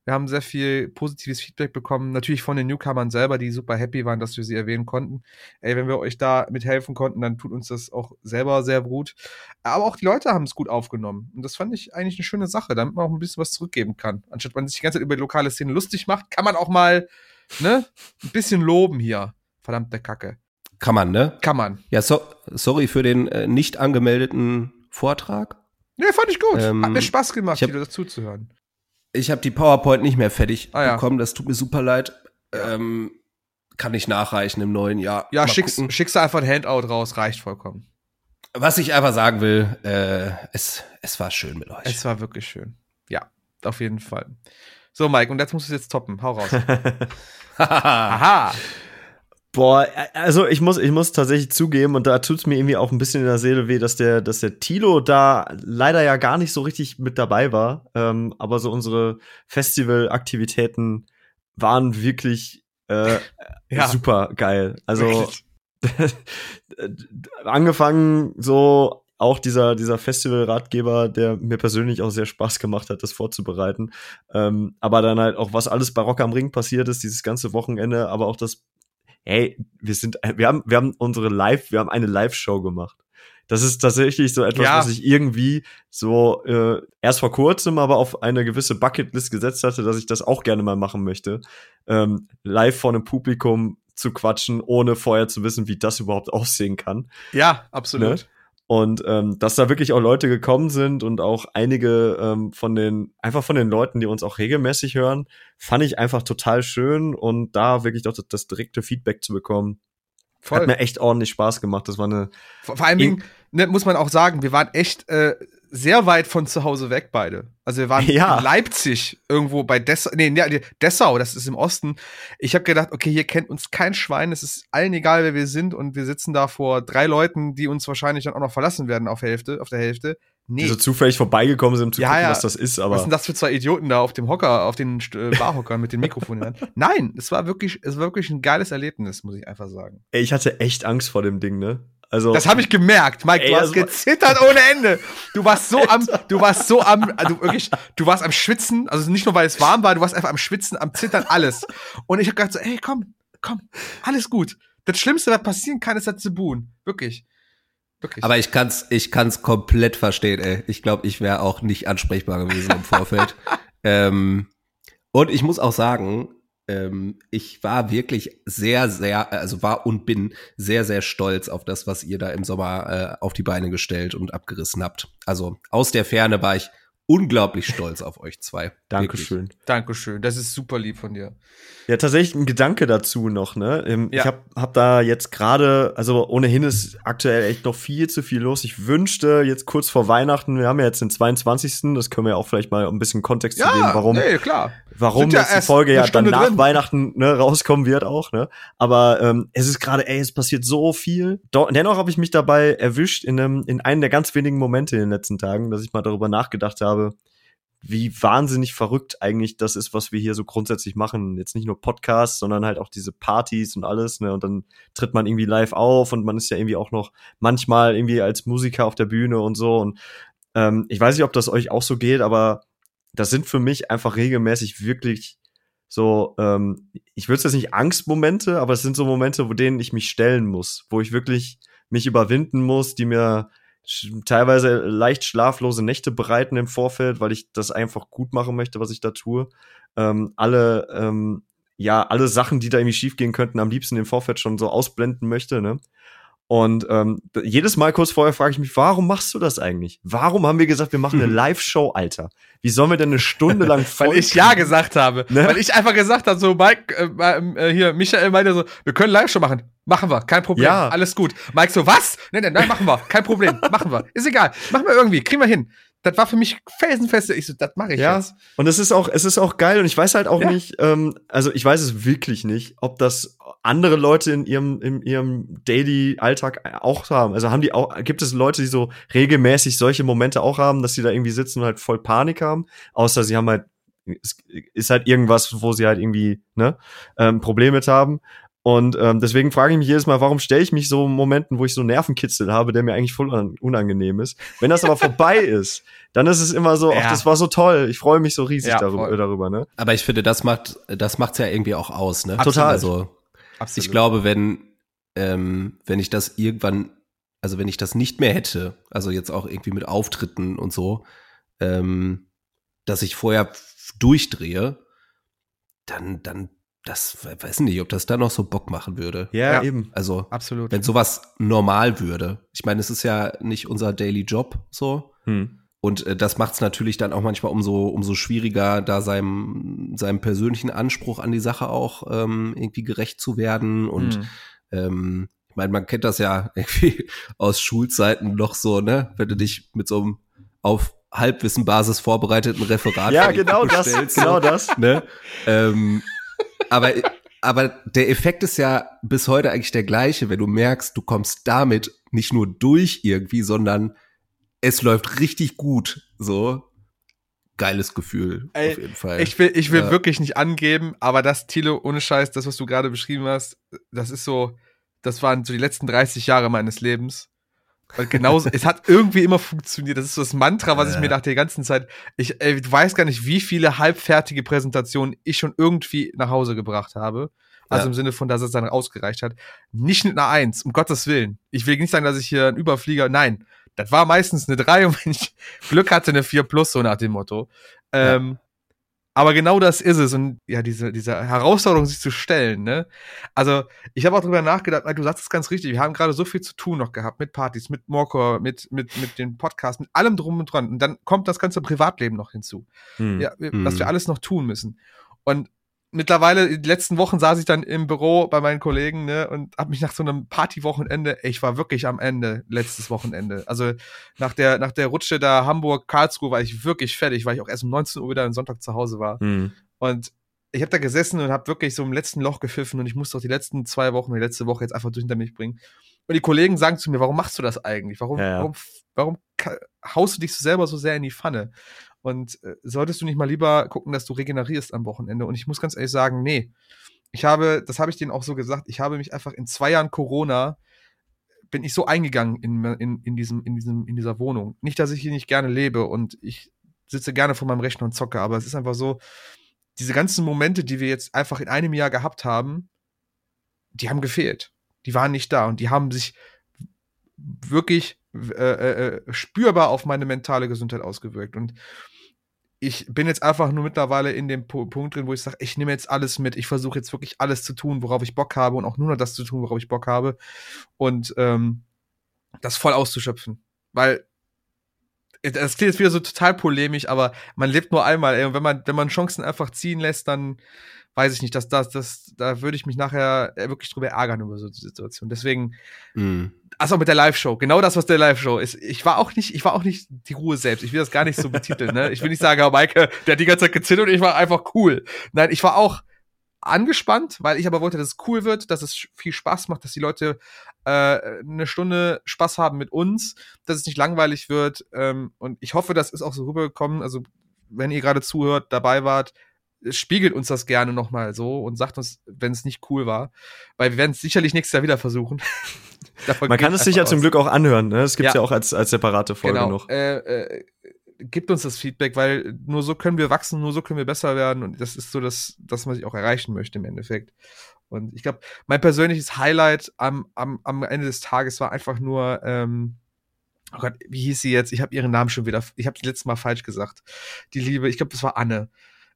Wir haben sehr viel positives Feedback bekommen. Natürlich von den Newcomern selber, die super happy waren, dass wir sie erwähnen konnten. Ey, wenn wir euch da mithelfen konnten, dann tut uns das auch selber sehr gut. Aber auch die Leute haben es gut aufgenommen. Und das fand ich eigentlich eine schöne Sache, damit man auch ein bisschen was zurückgeben kann. Anstatt man sich die ganze Zeit über die lokale Szene lustig macht, kann man auch mal, ne, ein bisschen loben hier. Verdammte Kacke. Kann man, ne? Kann man. Ja, so, sorry für den äh, nicht angemeldeten Vortrag. Nee, fand ich gut. Ähm, Hat mir Spaß gemacht, hab- dir das zuzuhören. Ich habe die PowerPoint nicht mehr fertig Ah, ja. bekommen, das tut mir super leid. Ähm, kann ich nachreichen im neuen Jahr. Ja, Mal schickst, gucken. schickst du einfach ein Handout raus, reicht vollkommen. Was ich einfach sagen will, äh, es, es war schön mit euch. Es war wirklich schön. Ja, auf jeden Fall. So, Mike, und jetzt musst du es jetzt toppen. Hau raus. Aha. Boah, also ich muss, ich muss tatsächlich zugeben, und da tut's mir irgendwie auch ein bisschen in der Seele weh, dass der, dass der Tilo da leider ja gar nicht so richtig mit dabei war. Ähm, aber so unsere Festivalaktivitäten waren wirklich äh, Ja. super geil. Also angefangen so auch dieser, dieser Festivalratgeber, der mir persönlich auch sehr Spaß gemacht hat, das vorzubereiten. Ähm, aber dann halt auch, was alles bei Rock am Ring passiert ist, dieses ganze Wochenende, aber auch das, hey, wir sind, wir haben, wir haben unsere Live, wir haben eine Live-Show gemacht. Das ist tatsächlich so etwas, Ja. was ich irgendwie so äh, erst vor kurzem aber auf eine gewisse Bucketlist gesetzt hatte, dass ich das auch gerne mal machen möchte. Ähm, live vor einem Publikum zu quatschen, ohne vorher zu wissen, wie das überhaupt aussehen kann. Ja, absolut. Ne? Und ähm, dass da wirklich auch Leute gekommen sind und auch einige ähm, von den, einfach von den Leuten, die uns auch regelmäßig hören, fand ich einfach total schön und da wirklich doch das, das direkte Feedback zu bekommen, hat Voll. mir echt ordentlich Spaß gemacht. Das war eine, Vor, vor allen Dingen ne, muss man auch sagen, wir waren echt äh, sehr weit von zu Hause weg beide. Also wir waren Ja. in Leipzig irgendwo bei Dessau, nee, nee, Dessau, das ist im Osten. Ich habe gedacht, okay, hier kennt uns kein Schwein, es ist allen egal, wer wir sind und wir sitzen da vor drei Leuten, die uns wahrscheinlich dann auch noch verlassen werden auf Hälfte, auf der Hälfte. Nee. Die so zufällig vorbeigekommen sind, um zu Ja, gucken, ja. was das ist, Was aber. sind das für zwei Idioten da auf dem Hocker, auf den äh, Barhockern mit den Mikrofonen? Nein, es war wirklich, es war wirklich ein geiles Erlebnis, muss ich einfach sagen. Ey, ich hatte echt Angst vor dem Ding, ne? Also. Das habe ich gemerkt, Mike. Ey, du hast gezittert ohne Ende. Du warst so am, du warst so am, also wirklich, du warst am Schwitzen. Also nicht nur weil es warm war, du warst einfach am Schwitzen, am Zittern, alles. Und ich habe gedacht so, ey, komm, komm, alles gut. Das Schlimmste, was passieren kann, ist das zu buhen. Wirklich, wirklich. Aber ich kann's, ich kann's komplett verstehen, ey. Ich glaube, ich wäre auch nicht ansprechbar gewesen im Vorfeld. ähm, und ich muss auch sagen, ähm, ich war wirklich sehr, sehr, also war und bin sehr, sehr stolz auf das, was ihr da im Sommer äh, auf die Beine gestellt und abgerissen habt. Also aus der Ferne war ich unglaublich stolz auf euch zwei. Wirklich. Dankeschön. Dankeschön. Das ist super lieb von dir. Ja, tatsächlich ein Gedanke dazu noch, ne? Ähm, Ja. Ich hab, hab da jetzt gerade, also ohnehin ist aktuell echt noch viel zu viel los. Ich wünschte jetzt kurz vor Weihnachten, wir haben ja jetzt den 22., das können wir ja auch vielleicht mal ein bisschen Kontext zu geben, warum, nee, klar. warum ja jetzt die Folge ja dann nach drin. Weihnachten ne, rauskommen wird auch, ne? Aber ähm, es ist gerade, ey, es passiert so viel. Doch, dennoch habe ich mich dabei erwischt in einem, in einem der ganz wenigen Momente in den letzten Tagen, dass ich mal darüber nachgedacht habe, wie wahnsinnig verrückt eigentlich das ist, was wir hier so grundsätzlich machen. Jetzt nicht nur Podcasts, sondern halt auch diese Partys und alles, ne? Und dann tritt man irgendwie live auf und man ist ja irgendwie auch noch manchmal irgendwie als Musiker auf der Bühne und so. Und ähm, ich weiß nicht, ob das euch auch so geht, aber das sind für mich einfach regelmäßig wirklich so, ähm, ich würde es jetzt nicht Angstmomente, aber es sind so Momente, wo denen ich mich stellen muss, wo ich wirklich mich überwinden muss, die mir teilweise leicht schlaflose Nächte bereiten im Vorfeld, weil ich das einfach gut machen möchte, was ich da tue. Ähm, alle, ähm, ja, alle Sachen, die da irgendwie schiefgehen könnten, am liebsten im Vorfeld schon so ausblenden möchte, ne? Und ähm, jedes Mal kurz vorher frage ich mich, warum machst du das eigentlich? Warum haben wir gesagt, wir machen eine Live-Show, Alter? Wie sollen wir denn eine Stunde lang voll Weil ich ja gesagt habe. Ne? Weil ich einfach gesagt habe, so Mike, äh, äh, hier, Michael meinte so, wir können live schon machen. Machen wir, kein Problem. Ja. Alles gut. Mike so, was? Nein, nein, nein, machen wir. Kein Problem. Machen wir. Ist egal. Machen wir irgendwie. Kriegen wir hin. Das war für mich felsenfest. Ich so, das mache ich Ja, jetzt. und es ist auch, es ist auch geil und ich weiß halt auch Ja. nicht, ähm, also ich weiß es wirklich nicht, ob das andere Leute in ihrem, in ihrem Daily-Alltag auch haben. Also haben die auch, gibt es Leute, die so regelmäßig solche Momente auch haben, dass sie da irgendwie sitzen und halt voll Panik haben, außer sie haben halt, es ist halt irgendwas, wo sie halt irgendwie, ne, ähm, Probleme mit haben. Und ähm, deswegen frage ich mich jedes Mal, warum stelle ich mich so in Momenten, wo ich so Nervenkitzel habe, der mir eigentlich voll un- unangenehm ist. Wenn das aber vorbei ist, dann ist es immer so, ach, Ja. das war so toll. Ich freue mich so riesig Ja, darüber, darüber, ne? Aber ich finde, das macht, das macht's ja irgendwie auch aus, ne? Total. Also, Absolut. ich glaube, wenn, ähm, wenn ich das irgendwann, also wenn ich das nicht mehr hätte, also jetzt auch irgendwie mit Auftritten und so, ähm, dass ich vorher durchdrehe, dann, dann, das we- weiß nicht, ob das dann noch so Bock machen würde. Ja, Ja. eben. Also, Absolut. wenn sowas normal würde. Ich meine, es ist ja nicht unser Daily Job so. Hm. Und äh, das macht es natürlich dann auch manchmal umso, umso schwieriger, da seinem, seinem persönlichen Anspruch an die Sache auch ähm, irgendwie gerecht zu werden. Und Mhm. ähm, ich meine, man kennt das ja irgendwie aus Schulzeiten noch so, ne? Wenn du dich mit so einem auf Halbwissenbasis vorbereiteten Referat Ja, genau das, genau so, das. ne? ähm, aber, aber der Effekt ist ja bis heute eigentlich der gleiche, wenn du merkst, du kommst damit nicht nur durch irgendwie, sondern es läuft richtig gut. So geiles Gefühl Ey, auf jeden Fall. Ich will, ich will Ja. wirklich nicht angeben, aber das, Thilo, ohne Scheiß, das, was du gerade beschrieben hast, das ist so, das waren so die letzten 30 Jahre meines Lebens. Genauso, es hat irgendwie immer funktioniert. Das ist so das Mantra, was ich Ja. mir nach der ganzen Zeit, ich, ey, du weißt gar nicht, wie viele halbfertige Präsentationen ich schon irgendwie nach Hause gebracht habe. Also Ja. im Sinne von, dass es dann ausgereicht hat. Nicht mit einer Eins, um Gottes Willen. Ich will nicht sagen, dass ich hier ein Überflieger, nein. Das war meistens eine 3 und wenn ich Glück hatte, eine 4 plus, so nach dem Motto. Ähm, aber genau das ist es. Und ja, diese, diese Herausforderung, sich zu stellen, ne? Also, ich habe auch drüber nachgedacht, weil du sagst es ganz richtig, wir haben gerade so viel zu tun noch gehabt mit Partys, mit Morcor, mit, mit, mit den Podcasts, mit allem drum und dran. Und dann kommt das ganze Privatleben noch hinzu. Hm. Ja, was wir alles noch tun müssen. Und mittlerweile, die letzten Wochen saß ich dann im Büro bei meinen Kollegen, ne, und hab mich nach so einem Partywochenende, ich war wirklich am Ende, letztes Wochenende. Also nach der, nach der Rutsche da Hamburg-Karlsruhe war ich wirklich fertig, weil ich auch erst um 19 Uhr wieder am Sonntag zu Hause war. Hm. Und ich habe da gesessen und habe wirklich so im letzten Loch gepfiffen und ich musste auch die letzten zwei Wochen, die letzte Woche jetzt einfach durch hinter mich bringen. Und die Kollegen sagen zu mir, warum machst du das eigentlich? Warum, Ja, ja. warum, warum haust du dich so selber so sehr in die Pfanne? Und äh, solltest du nicht mal lieber gucken, dass du regenerierst am Wochenende? Und ich muss ganz ehrlich sagen, nee. Ich habe, das habe ich denen auch so gesagt, ich habe mich einfach in zwei Jahren Corona bin ich so eingegangen in, in, in, diesem, in, diesem, in dieser Wohnung. Nicht, dass ich hier nicht gerne lebe und ich sitze gerne vor meinem Rechner und zocke, aber es ist einfach so, diese ganzen Momente, die wir jetzt einfach in einem Jahr gehabt haben, die haben gefehlt. Die waren nicht da und die haben sich wirklich äh, äh, spürbar auf meine mentale Gesundheit ausgewirkt. Und ich bin jetzt einfach nur mittlerweile in dem Pu- Punkt drin, wo ich sage, ich nehme jetzt alles mit. Ich versuche jetzt wirklich alles zu tun, worauf ich Bock habe und auch nur noch das zu tun, worauf ich Bock habe. Und ähm, das voll auszuschöpfen. Weil das klingt jetzt wieder so total polemisch, aber man lebt nur einmal, ey, und wenn man, wenn man Chancen einfach ziehen lässt, dann weiß ich nicht, dass das, das, da würde ich mich nachher äh, wirklich drüber ärgern über so eine Situation. Deswegen, Mhm. also mit der Live-Show, genau das, was der Live-Show ist. Ich war auch nicht, ich war auch nicht die Ruhe selbst. Ich will das gar nicht so betiteln, ne? Ich will nicht sagen, oh, Maike, der hat die ganze Zeit gezittert und ich war einfach cool. Nein, ich war auch angespannt, weil ich aber wollte, dass es cool wird, dass es viel Spaß macht, dass die Leute äh, eine Stunde Spaß haben mit uns, dass es nicht langweilig wird. Ähm, und ich hoffe, das ist auch so rübergekommen. Also, wenn ihr gerade zuhört, dabei wart, spiegelt uns das gerne nochmal so und sagt uns, wenn es nicht cool war. Weil wir werden es sicherlich nächstes Jahr wieder versuchen. Man kann es sich ja zum. Glück auch anhören. Ne? Das gibt's ja. Ja. auch als, als separate Folge genau. noch. Äh, äh, gibt uns das Feedback, weil nur so können wir wachsen, nur so können wir besser werden und das ist so das, das was ich auch erreichen möchte im Endeffekt. Und ich glaube, mein persönliches Highlight am, am, am Ende des Tages war einfach nur, ähm, oh Gott, wie hieß sie jetzt? Ich habe ihren Namen schon wieder, ich habe das letzte Mal falsch gesagt. Die Liebe, ich glaube, das war Anne.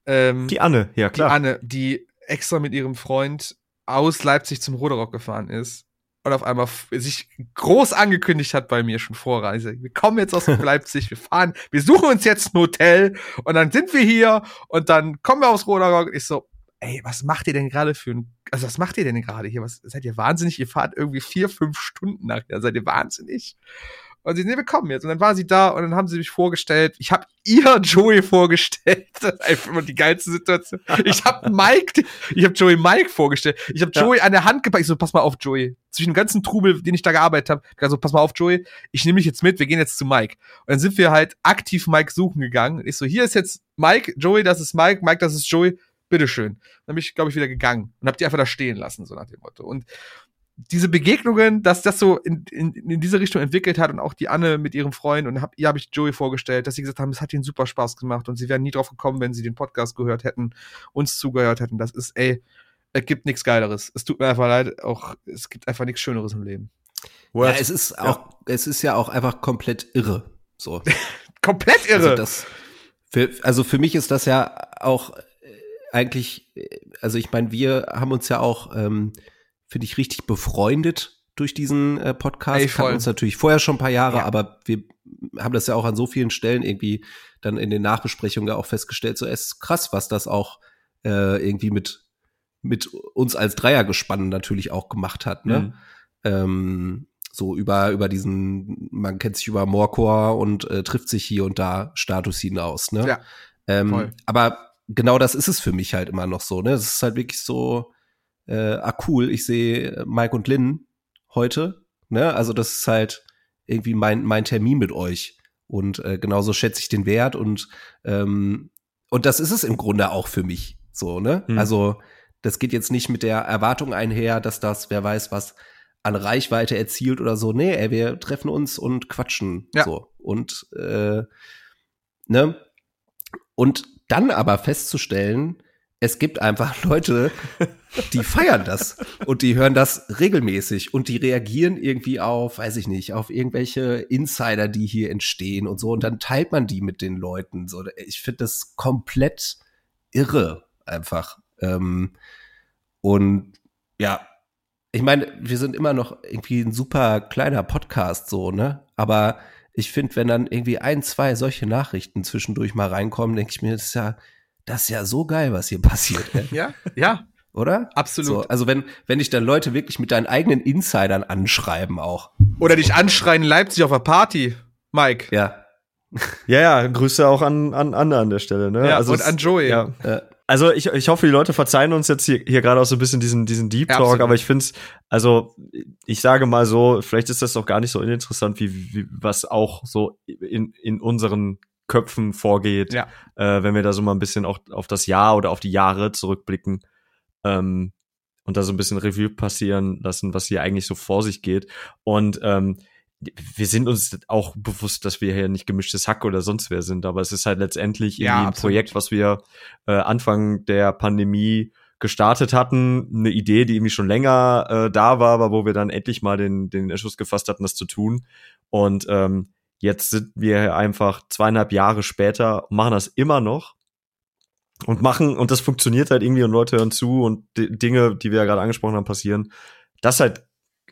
Ähm, Die Anne, ja die klar. Anne, die extra mit ihrem Freund aus Leipzig zum Roderock gefahren ist und auf einmal sich groß angekündigt hat bei mir schon vorreise. Wir kommen jetzt aus Leipzig, wir fahren, wir suchen uns jetzt ein Hotel und dann sind wir hier und dann kommen wir aus Roderock. Ich so, ey, was macht ihr denn gerade für ein, also was macht ihr denn gerade hier? Was, seid ihr wahnsinnig? Ihr fahrt irgendwie vier, fünf Stunden nachher. Seid ihr wahnsinnig? Und sie, nee, wir kommen jetzt. Und dann war sie da und dann haben sie mich vorgestellt. Ich habe ihr Joey vorgestellt. Das ist einfach immer die geilste Situation. Ich habe Mike, ich habe Joey Mike vorgestellt. Ich habe Ja. Joey an der Hand gepackt. Ich so, pass mal auf, Joey. Zwischen dem ganzen Trubel, den ich da gearbeitet habe, also pass mal auf, Joey. Ich nehme dich jetzt mit. Wir gehen jetzt zu Mike. Und dann sind wir halt aktiv Mike suchen gegangen. Ich so, hier ist jetzt Mike, Joey, das ist Mike, Mike, das ist Joey. Bitteschön. Dann bin ich, glaube ich, wieder gegangen und hab die einfach da stehen lassen, so nach dem Motto. Und diese Begegnungen, dass das so in, in, in diese Richtung entwickelt hat und auch die Anne mit ihrem Freund und hab, ihr habe ich Joey vorgestellt, dass sie gesagt haben, es hat ihnen super Spaß gemacht und sie wären nie drauf gekommen, wenn sie den Podcast gehört hätten, uns zugehört hätten. Das ist, ey, es gibt nichts Geileres. Es tut mir einfach leid, auch es gibt einfach nichts Schöneres im Leben. Ja, es ist auch, es ist ja auch einfach komplett irre. So. Komplett irre. Also, das, für, also für mich ist das ja auch äh, eigentlich, äh, also ich meine, wir haben uns ja auch, ähm, finde ich, richtig befreundet durch diesen äh, Podcast. Ey. Kannten uns natürlich vorher schon ein paar Jahre, Ja. aber wir haben das ja auch an so vielen Stellen irgendwie dann in den Nachbesprechungen ja auch festgestellt, so es ist krass, was das auch äh, irgendwie mit mit uns als Dreiergespann natürlich auch gemacht hat, ne? Mhm. ähm, so über über diesen, man kennt sich über Morcor und äh, trifft sich hier und da Status hinaus, ne? Ja, ähm, aber genau das ist es für mich halt immer noch so, ne? Es ist halt wirklich so, äh, ah cool, ich sehe Mike und Lynn heute, ne? Also das ist halt irgendwie mein mein Termin mit euch und äh, genauso schätze ich den Wert und ähm, und das ist es im Grunde auch für mich, so, ne? Hm. Also das geht jetzt nicht mit der Erwartung einher, dass das, wer weiß was, an Reichweite erzielt oder so. Nee, ey, wir treffen uns und quatschen Ja. so. Und äh, ne? Und dann aber festzustellen, es gibt einfach Leute, die feiern das und die hören das regelmäßig und die reagieren irgendwie auf, weiß ich nicht, auf irgendwelche Insider, die hier entstehen und so und dann teilt man die mit den Leuten. So, ich finde das komplett irre einfach. Ähm, und ja, ich meine, wir sind immer noch irgendwie ein super kleiner Podcast so, ne? Aber ich finde, wenn dann irgendwie ein, zwei solche Nachrichten zwischendurch mal reinkommen, denke ich mir, das ist ja, das ist ja so geil, was hier passiert, ey. Ja, ja, oder? Absolut. So, also wenn, wenn dich dann Leute wirklich mit deinen eigenen Insidern anschreiben auch. Oder dich anschreien in Leipzig auf einer Party, Mike. Ja. Ja, ja, Grüße auch an, an Anna an der Stelle, ne? Ja, also und es- an Joey. Ja. Äh, Also ich, ich hoffe, die Leute verzeihen uns jetzt hier, hier gerade auch so ein bisschen diesen, diesen Deep Talk, Absolut. aber ich finde es, also ich sage mal so, vielleicht ist das doch gar nicht so uninteressant, wie, wie was auch so in, in unseren Köpfen vorgeht, Ja. äh, wenn wir da so mal ein bisschen auch auf das Jahr oder auf die Jahre zurückblicken ähm, und da so ein bisschen Revue passieren lassen, was hier eigentlich so vor sich geht. Und ähm, wir sind uns auch bewusst, dass wir hier nicht gemischtes Hack oder sonst wer sind, aber es ist halt letztendlich Ja, irgendwie ein. Projekt, was wir äh, Anfang der Pandemie gestartet hatten, eine Idee, die irgendwie schon länger äh, da war, aber wo wir dann endlich mal den, den Entschluss gefasst hatten, das zu tun. Und ähm, jetzt sind wir einfach zweieinhalb Jahre später, und machen das immer noch und machen, und das funktioniert halt irgendwie und Leute hören zu und Dinge, die wir ja gerade angesprochen haben, passieren. Das ist halt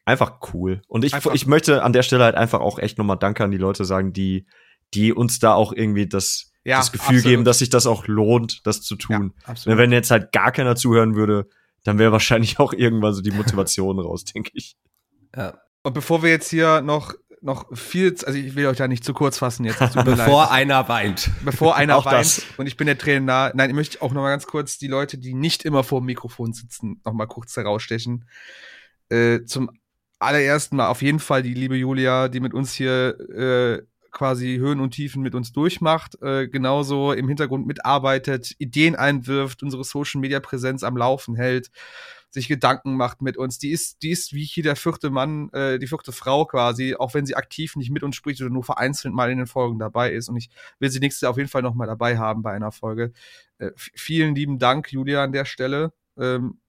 einfach cool. Und ich, Einfach- ich möchte an der Stelle halt einfach auch echt nochmal Danke an die Leute sagen, die, die uns da auch irgendwie das, Ja, das Gefühl absolut. geben, dass sich das auch lohnt, das zu tun. Ja. Wenn jetzt halt gar keiner zuhören würde, dann wäre wahrscheinlich auch irgendwann so die Motivation raus, denke ich. ja. Und bevor wir jetzt hier noch, noch viel, also ich will euch da nicht zu kurz fassen jetzt, Bevor einer weint. bevor einer Auch weint das. und ich bin der Tränen nah. Nein, ich möchte auch noch mal ganz kurz die Leute, die nicht immer vor dem Mikrofon sitzen, noch mal kurz herausstechen. Äh, zum allerersten Mal auf jeden Fall die liebe Julia, die mit uns hier äh, quasi Höhen und Tiefen mit uns durchmacht, äh, genauso im Hintergrund mitarbeitet, Ideen einwirft, unsere Social Media Präsenz am Laufen hält, sich Gedanken macht mit uns. Die ist, die ist wie hier der vierte Mann, äh, die vierte Frau quasi, auch wenn sie aktiv nicht mit uns spricht oder nur vereinzelt mal in den Folgen dabei ist. Und ich will sie nächstes Jahr auf jeden Fall noch mal dabei haben bei einer Folge. Äh, vielen lieben Dank, Julia, an der Stelle. Ähm,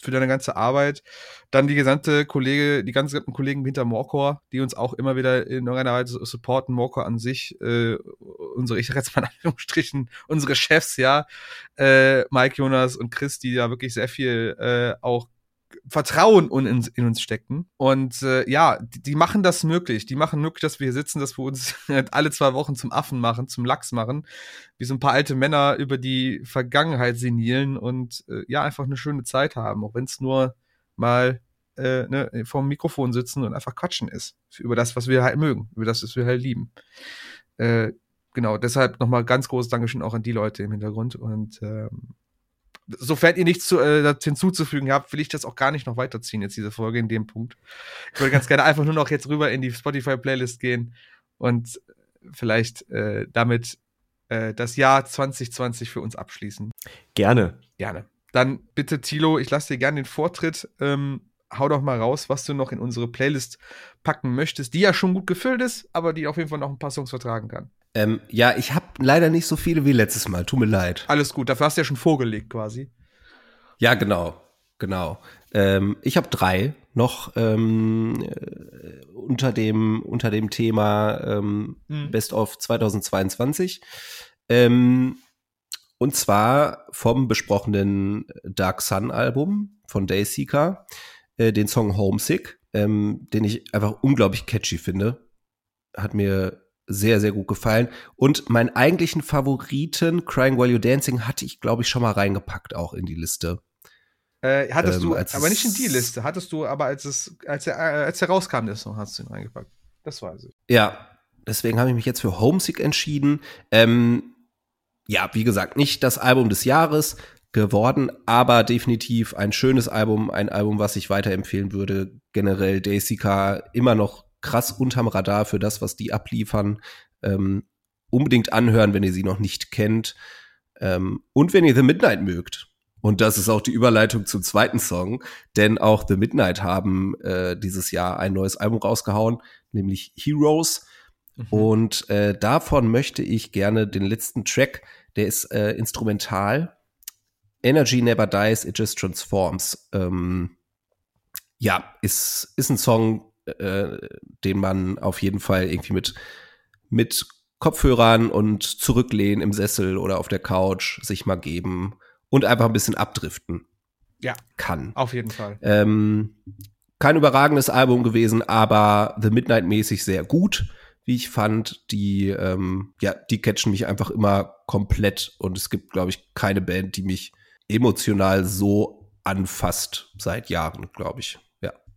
für deine ganze Arbeit. Dann die gesamte Kollege, die ganzen Kollegen hinter Morcor, die uns auch immer wieder in irgendeiner Weise supporten. Morcor an sich, äh, unsere, ich sag jetzt mal in Anführungsstrichen, unsere Chefs, ja, äh, Mike, Jonas und Chris, die da wirklich sehr viel äh, auch Vertrauen in, uns stecken. Und äh, ja, die, die machen das möglich. Die machen möglich, dass wir hier sitzen, dass wir uns alle zwei Wochen zum Affen machen, zum Lachs machen, wie so ein paar alte Männer über die Vergangenheit senilen und äh, ja, einfach eine schöne Zeit haben, auch wenn es nur mal äh, ne, vor dem Mikrofon sitzen und einfach quatschen ist. Über das, was wir halt mögen, über das, was wir halt lieben. Äh, genau, deshalb nochmal ganz großes Dankeschön auch an die Leute im Hintergrund. Und ähm, sofern ihr nichts zu, äh, dazu hinzuzufügen habt, will ich das auch gar nicht noch weiterziehen, jetzt diese Folge in dem Punkt. Ich würde ganz gerne einfach nur noch jetzt rüber in die Spotify-Playlist gehen und vielleicht äh, damit äh, das Jahr 2020 für uns abschließen. Gerne. Gerne. Dann bitte, Tilo, ich lasse dir gerne den Vortritt. Ähm, hau doch mal raus, was du noch in unsere Playlist packen möchtest, die ja schon gut gefüllt ist, aber die auf jeden Fall noch ein paar Songs vertragen kann. Ähm, ja, ich habe leider nicht so viele wie letztes Mal. Tut mir leid. Alles gut, dafür hast du ja schon vorgelegt quasi. Ja, genau. Genau. Ähm, ich habe drei noch ähm, äh, unter dem unter dem Thema ähm, Mhm. Best of 2022. Ähm, und zwar vom besprochenen Dark Sun Album von Dayseeker, äh, den Song Homesick, ähm, den ich einfach unglaublich catchy finde. Hat mir sehr, sehr gut gefallen. Und meinen eigentlichen Favoriten, Crying While You're Dancing, hatte ich, glaube ich, schon mal reingepackt auch in die Liste. Äh, hattest Ähm, du, als aber nicht in die Liste, hattest du, aber als es, als er, äh, als er rauskam, der Song, hast du ihn reingepackt. Das weiß ich. Ja, deswegen habe ich mich jetzt für Homesick entschieden. Ähm, ja, wie gesagt, nicht das Album des Jahres geworden, aber definitiv ein schönes Album, ein Album, was ich weiterempfehlen würde. Generell Daisika immer noch krass unterm Radar für das, was die abliefern. Ähm, unbedingt anhören, wenn ihr sie noch nicht kennt. Ähm, und wenn ihr The Midnight mögt. Und das ist auch die Überleitung zum zweiten Song, denn auch The Midnight haben äh, dieses Jahr ein neues Album rausgehauen, nämlich Heroes. Und äh, davon möchte ich gerne den letzten Track, der ist äh, instrumental. Energy never dies, it just transforms. Ähm, ja, ist, ist ein Song, äh, den man auf jeden Fall irgendwie mit, mit Kopfhörern und zurücklehnen im Sessel oder auf der Couch sich mal geben und einfach ein bisschen abdriften Ja. kann. Auf jeden Fall. Ähm, kein überragendes Album gewesen, aber The Midnight mäßig sehr gut. wie ich fand. Die, ähm, ja, die catchen mich einfach immer komplett und es gibt, glaube ich, keine Band, die mich emotional so anfasst seit Jahren, glaube ich.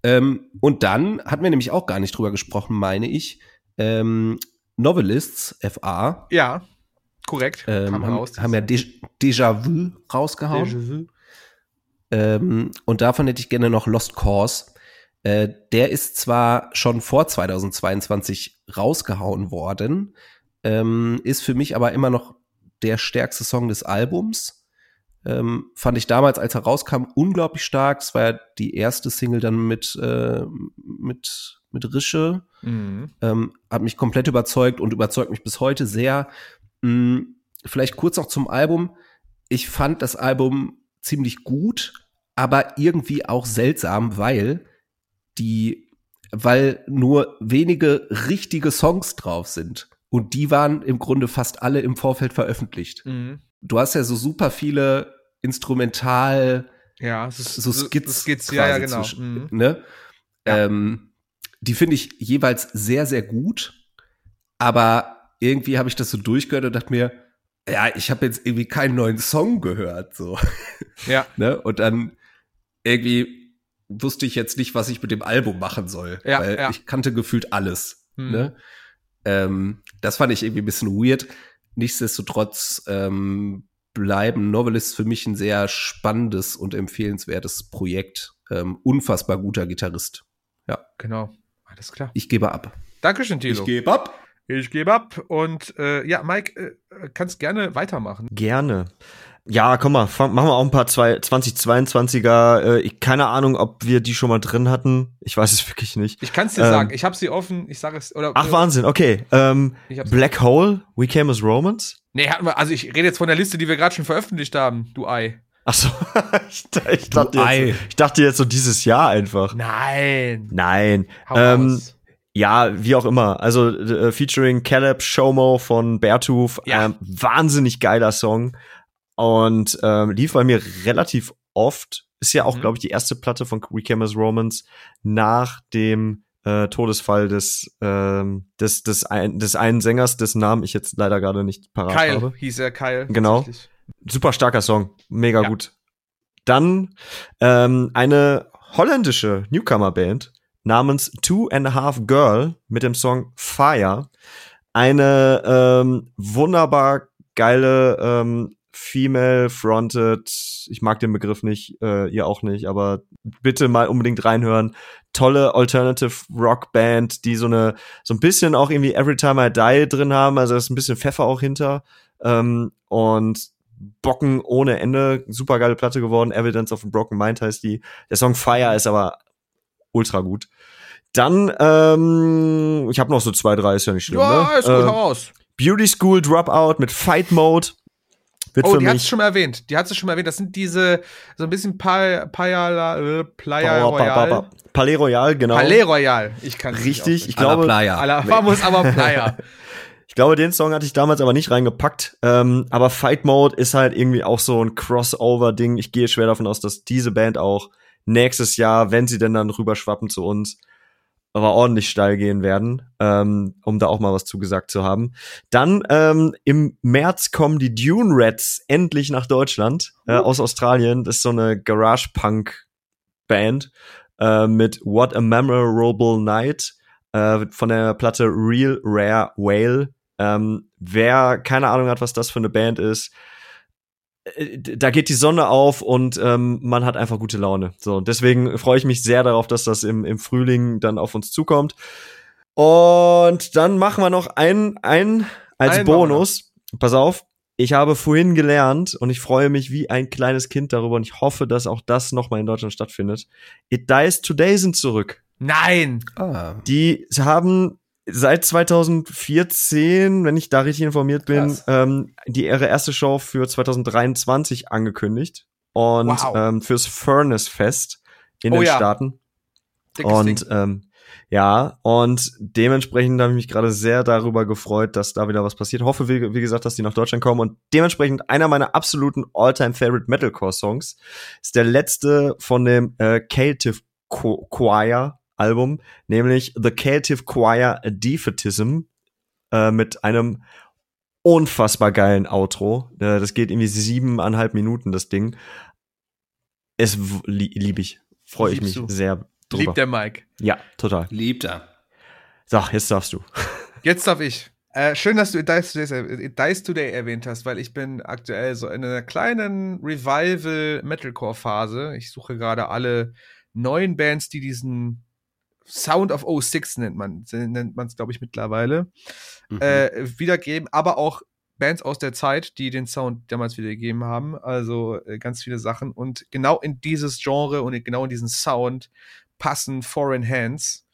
Ähm, und dann hatten wir nämlich auch gar nicht drüber gesprochen, meine ich. Ähm, Novelists, FA, Ja, korrekt. ähm, haben, raus. haben ja Dej- Déjà-vu rausgehauen. Déjà-vu. Ähm, und davon hätte ich gerne noch Lost Cause. Äh, der ist zwar schon vor 2022 rausgehauen worden, ähm, ist für mich aber immer noch der stärkste Song des Albums. Ähm, fand ich damals, als er rauskam, unglaublich stark. Es war ja die erste Single dann mit, äh, mit, mit Rische. Mhm. Ähm, hat mich komplett überzeugt und überzeugt mich bis heute sehr. Hm, vielleicht kurz noch zum Album. Ich fand das Album ziemlich gut, aber irgendwie auch seltsam, weil die, weil nur wenige richtige Songs drauf sind. Und die waren im Grunde fast alle im Vorfeld veröffentlicht. Mhm. Du hast ja so super viele Instrumental, Ja, ist so Skits, Skits ja, ja, genau. zwischen- Mhm. ne? Ja. Ähm, die finde ich jeweils sehr, sehr gut. Aber irgendwie habe ich das so durchgehört und dachte mir, ja, ich habe jetzt irgendwie keinen neuen Song gehört, so. Ja. ne? Und dann irgendwie wusste ich jetzt nicht, was ich mit dem Album machen soll. Ja, weil ja. ich kannte gefühlt alles. Mhm. Ne? Ähm, das fand ich irgendwie ein bisschen weird. Nichtsdestotrotz ähm, bleiben Novelists für mich ein sehr spannendes und empfehlenswertes Projekt. Ähm, unfassbar guter Gitarrist. Genau. Alles klar. Ich gebe ab. Dankeschön, Thilo. gebe ab. Ich gebe ab. Und äh, ja, Mike, äh, kannst gerne weitermachen. Gerne. Ja, komm mal, fang, machen wir auch ein paar zwei, 2022er. Äh, ich, keine Ahnung, ob wir die schon mal drin hatten. Ich weiß es wirklich nicht. Ich kann es dir Ähm. sagen. Ich habe sie offen. Ich sage es. Oder, Ach, Wahnsinn, okay. Ähm, Black Hole, We Came as Romans. Nee, hatten wir, also ich rede jetzt von der Liste, die wir gerade schon veröffentlicht haben, du Ei. Ach so, ich, ich, dachte Ei. jetzt, ich dachte jetzt so dieses Jahr einfach. Nein. Nein. Hau Ähm. Ja, wie auch immer. Also äh, featuring Caleb Showmo von Beartooth. Ja. Ähm, wahnsinnig geiler Song. Und ähm, lief bei mir relativ oft. Ist ja auch, Mhm. glaube ich, die erste Platte von We Came as Romans nach dem äh, Todesfall des, ähm, des, des, ein, des einen Sängers, dessen Namen ich jetzt leider gerade nicht parat Kyle habe. hieß er, Kyle. Genau. Super starker Song. Mega Ja. gut. Dann ähm, eine holländische Newcomer-Band namens Two and a Half Girl mit dem Song Fire. Eine ähm, wunderbar geile ähm, Female-Fronted, ich mag den Begriff nicht, äh, ihr auch nicht, aber bitte mal unbedingt reinhören. Tolle Alternative Rock Band, die so eine, so ein bisschen auch irgendwie Every Time I Die drin haben, also da ist ein bisschen Pfeffer auch hinter. Ähm, und Bocken ohne Ende, super geile Platte geworden. Evidence of a Broken Mind heißt die. Der Song Fire ist aber ultra gut. Dann, ähm, ich habe noch so zwei, drei, ist ja nicht schlimm. Ja, ne? ist gut, Äh, raus. Beauty School Dropout mit Fight Mode. Wird Oh, für die hat es schon mal erwähnt. Die hat es schon mal erwähnt. Das sind diese, so ein bisschen Pa- Payala, äh, Playa Royal. Pa- Palais Royal, genau. Palais Royal. Ich kann Richtig, ich A la glaube, Playa. Aller Vamos aber Playa. Ich glaube, den Song hatte ich damals aber nicht reingepackt. Ähm, aber Fight Mode ist halt irgendwie auch so ein Crossover-Ding. Ich gehe schwer davon aus, dass diese Band auch nächstes Jahr, wenn sie denn dann rüberschwappen zu uns, aber ordentlich steil gehen werden, ähm, um da auch mal was zugesagt zu haben. Dann ähm, im März kommen die Dune Rats endlich nach Deutschland äh, aus Australien. Das ist so eine Garage-Punk-Band äh, mit What a Memorable Night äh, von der Platte Real Rare Whale. Ähm, wer keine Ahnung hat, was das für eine Band ist, da geht die Sonne auf und ähm, man hat einfach gute Laune. So, und deswegen freue ich mich sehr darauf, dass das im, im Frühling dann auf uns zukommt. Und dann machen wir noch ein, ein als Einen machen wir Bonus. Pass auf, ich habe vorhin gelernt und ich freue mich wie ein kleines Kind darüber und ich hoffe, dass auch das nochmal in Deutschland stattfindet. It Dies Today sind zurück. Nein. Ah, Die haben seit 2014, wenn ich da richtig informiert bin, Krass. ähm, die ihre erste Show für 2023 angekündigt und Wow. ähm, fürs Furnace Fest in Oh den ja. Staaten. Dickes Und Ding. ähm, ja, und dementsprechend habe ich mich gerade sehr darüber gefreut, dass da wieder was passiert. Hoffe, wie, wie gesagt, dass die nach Deutschland kommen. Und dementsprechend einer meiner absoluten all-time favorite Metalcore-Songs ist der letzte von dem äh, Cho- Choir Album, nämlich The Cative Choir Defeatism. äh, mit einem unfassbar geilen Outro. Äh, das geht irgendwie siebeneinhalb Minuten, das Ding. Es li lieb ich. Freue ich mich du? sehr drüber. Liebt der Mike. ja, total. Liebt er. So, jetzt darfst du. Jetzt darf ich. Äh, schön, dass du Dies, Today, Dies Today erwähnt hast, weil ich bin aktuell so in einer kleinen Revival-Metalcore-Phase. Ich suche gerade alle neuen Bands, die diesen Sound of 06 nennt man nennt man es, glaube ich, mittlerweile, Mhm. äh, wiedergeben, aber auch Bands aus der Zeit, die den Sound damals wiedergegeben haben. Also äh, ganz viele Sachen. Und genau in dieses Genre und genau in diesen Sound passen Foreign Hands,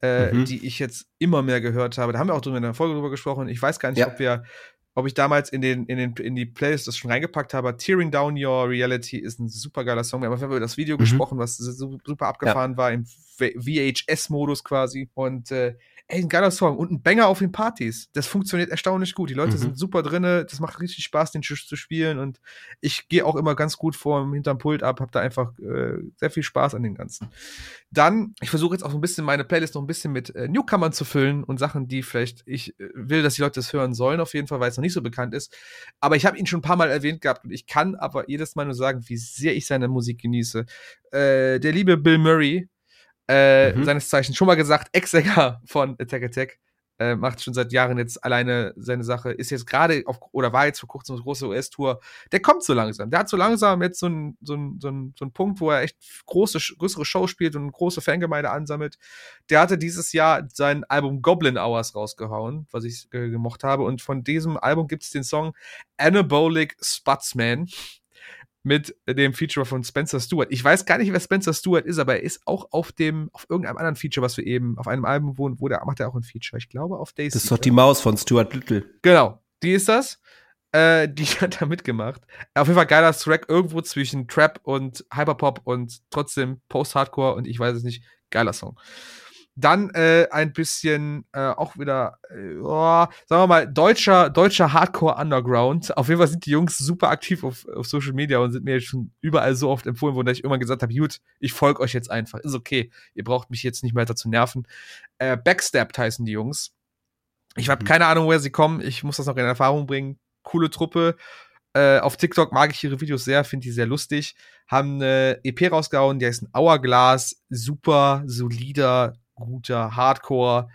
äh, Mhm. die ich jetzt immer mehr gehört habe. Da haben wir auch drüber in der Folge drüber gesprochen. Ich weiß gar nicht, Ja. ob wir, ob ich damals in den, in den, in die Playlist das schon reingepackt habe. Tearing Down Your Reality ist ein super geiler Song. Wir haben über das Video Mhm. gesprochen, was su- super abgefahren war im VHS-Modus quasi. Und äh, ey, ein geiler Song und ein Banger auf den Partys. Das funktioniert erstaunlich gut. Die Leute Mhm. sind super drinne. Das macht richtig Spaß, den Schiff zu spielen. Und ich gehe auch immer ganz gut vor hinterm Pult ab, habe da einfach äh, sehr viel Spaß an dem Ganzen. Dann, ich versuche jetzt auch so ein bisschen meine Playlist noch ein bisschen mit äh, Newcomern zu füllen und Sachen, die vielleicht ich äh, will, dass die Leute das hören sollen, auf jeden Fall, weil es noch nicht so bekannt ist. Aber ich habe ihn schon ein paar Mal erwähnt gehabt und ich kann aber jedes Mal nur sagen, wie sehr ich seine Musik genieße. Äh, der liebe Bill Murray, äh, Mhm. seines Zeichens schon mal gesagt, Ex-Sänger von Attack Attack, äh, macht schon seit Jahren jetzt alleine seine Sache, ist jetzt gerade auf, oder war jetzt vor kurzem eine große US-Tour, der kommt so langsam. Der hat so langsam jetzt so einen so einen- so einen- so einen Punkt, wo er echt große, größere Shows spielt und eine große Fangemeinde ansammelt. Der hatte dieses Jahr sein Album Goblin Hours rausgehauen, was ich äh, gemocht habe. Und von diesem Album gibt es den Song Anabolic Sputsman mit dem Feature von Spencer Stewart. Ich weiß gar nicht, wer Spencer Stewart ist, aber er ist auch auf dem, auf irgendeinem anderen Feature, was wir eben, auf einem Album, wo, wo der macht er auch ein Feature. Ich glaube auf Daisy. Das ist doch die Maus von Stuart Little. Genau, die ist das. Äh, die hat da mitgemacht. Auf jeden Fall geiler Track irgendwo zwischen Trap und Hyperpop und trotzdem Post-Hardcore und ich weiß es nicht. Geiler Song. Dann äh, ein bisschen äh, auch wieder, äh, oh, sagen wir mal, deutscher, deutscher Hardcore Underground. Auf jeden Fall sind die Jungs super aktiv auf, auf Social Media und sind mir jetzt schon überall so oft empfohlen worden, dass ich irgendwann gesagt habe, gut, ich folge euch jetzt einfach. Ist okay. Ihr braucht mich jetzt nicht weiter zu nerven. Äh, Backstabbed heißen die Jungs. Ich habe Mhm. keine Ahnung, woher sie kommen. Ich muss das noch in Erfahrung bringen. Coole Truppe. Äh, auf TikTok mag ich ihre Videos sehr, finde die sehr lustig. Haben eine EP rausgehauen, die heißt ein Hourglass. Super solider, guter Hardcore.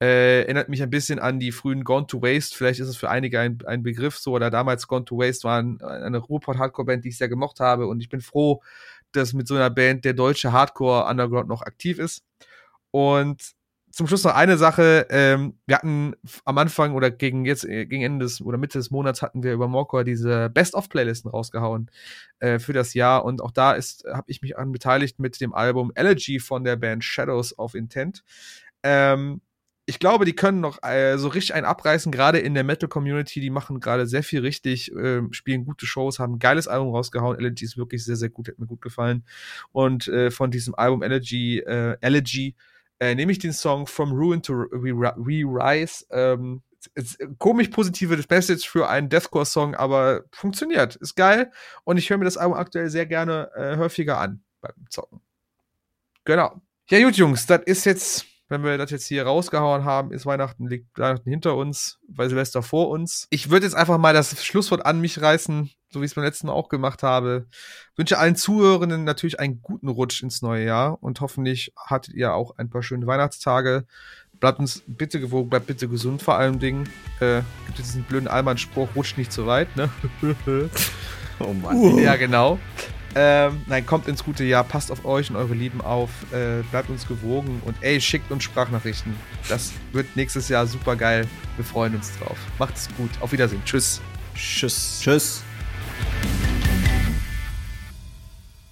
Äh, erinnert mich ein bisschen an die frühen Gone to Waste. Vielleicht ist es für einige ein, ein Begriff so. Oder damals Gone to Waste waren eine Ruhrpott-Hardcore-Band, die ich sehr gemocht habe. Und ich bin froh, dass mit so einer Band der deutsche Hardcore-Underground noch aktiv ist. Und zum Schluss noch eine Sache. Ähm, wir hatten am Anfang oder gegen jetzt, äh, gegen Ende des oder Mitte des Monats hatten wir über Morcor diese Best-of-Playlisten rausgehauen äh, für das Jahr. Und auch da ist, habe ich mich an beteiligt mit dem Album Elegy von der Band Shadows of Intent. Ähm, ich glaube, die können noch äh, so richtig einen abreißen, gerade in der Metal-Community. Die machen gerade sehr viel richtig, äh, spielen gute Shows, haben ein geiles Album rausgehauen. Elegy ist wirklich sehr, sehr gut, hat mir gut gefallen. Und äh, von diesem Album Elegy, äh, Elegy äh, nehme ich den Song From Ruin to Re-Rise. Ähm, ist komisch positive Message für einen Deathcore-Song, aber funktioniert. Ist geil. Und ich höre mir das Album aktuell sehr gerne äh, häufiger an beim Zocken. Genau. Ja, gut, Jungs, das ist jetzt, wenn wir das jetzt hier rausgehauen haben, ist Weihnachten, liegt Weihnachten hinter uns, weil Silvester vor uns. Ich würde jetzt einfach mal das Schlusswort an mich reißen, so wie ich es beim letzten Mal auch gemacht habe. Wünsche allen Zuhörenden natürlich einen guten Rutsch ins neue Jahr und hoffentlich hattet ihr auch ein paar schöne Weihnachtstage. Bleibt uns bitte gewogen, bleibt bitte gesund vor allem Dingen. Äh, gibt es diesen blöden Allmann-Spruch, rutscht nicht zu weit, ne? Oh Mann. Ja, genau. Ähm, nein, kommt ins gute Jahr, passt auf euch und eure Lieben auf, äh, bleibt uns gewogen und ey, schickt uns Sprachnachrichten. Das wird nächstes Jahr super geil. Wir freuen uns drauf. Macht's gut. Auf Wiedersehen. Tschüss. Tschüss. Tschüss.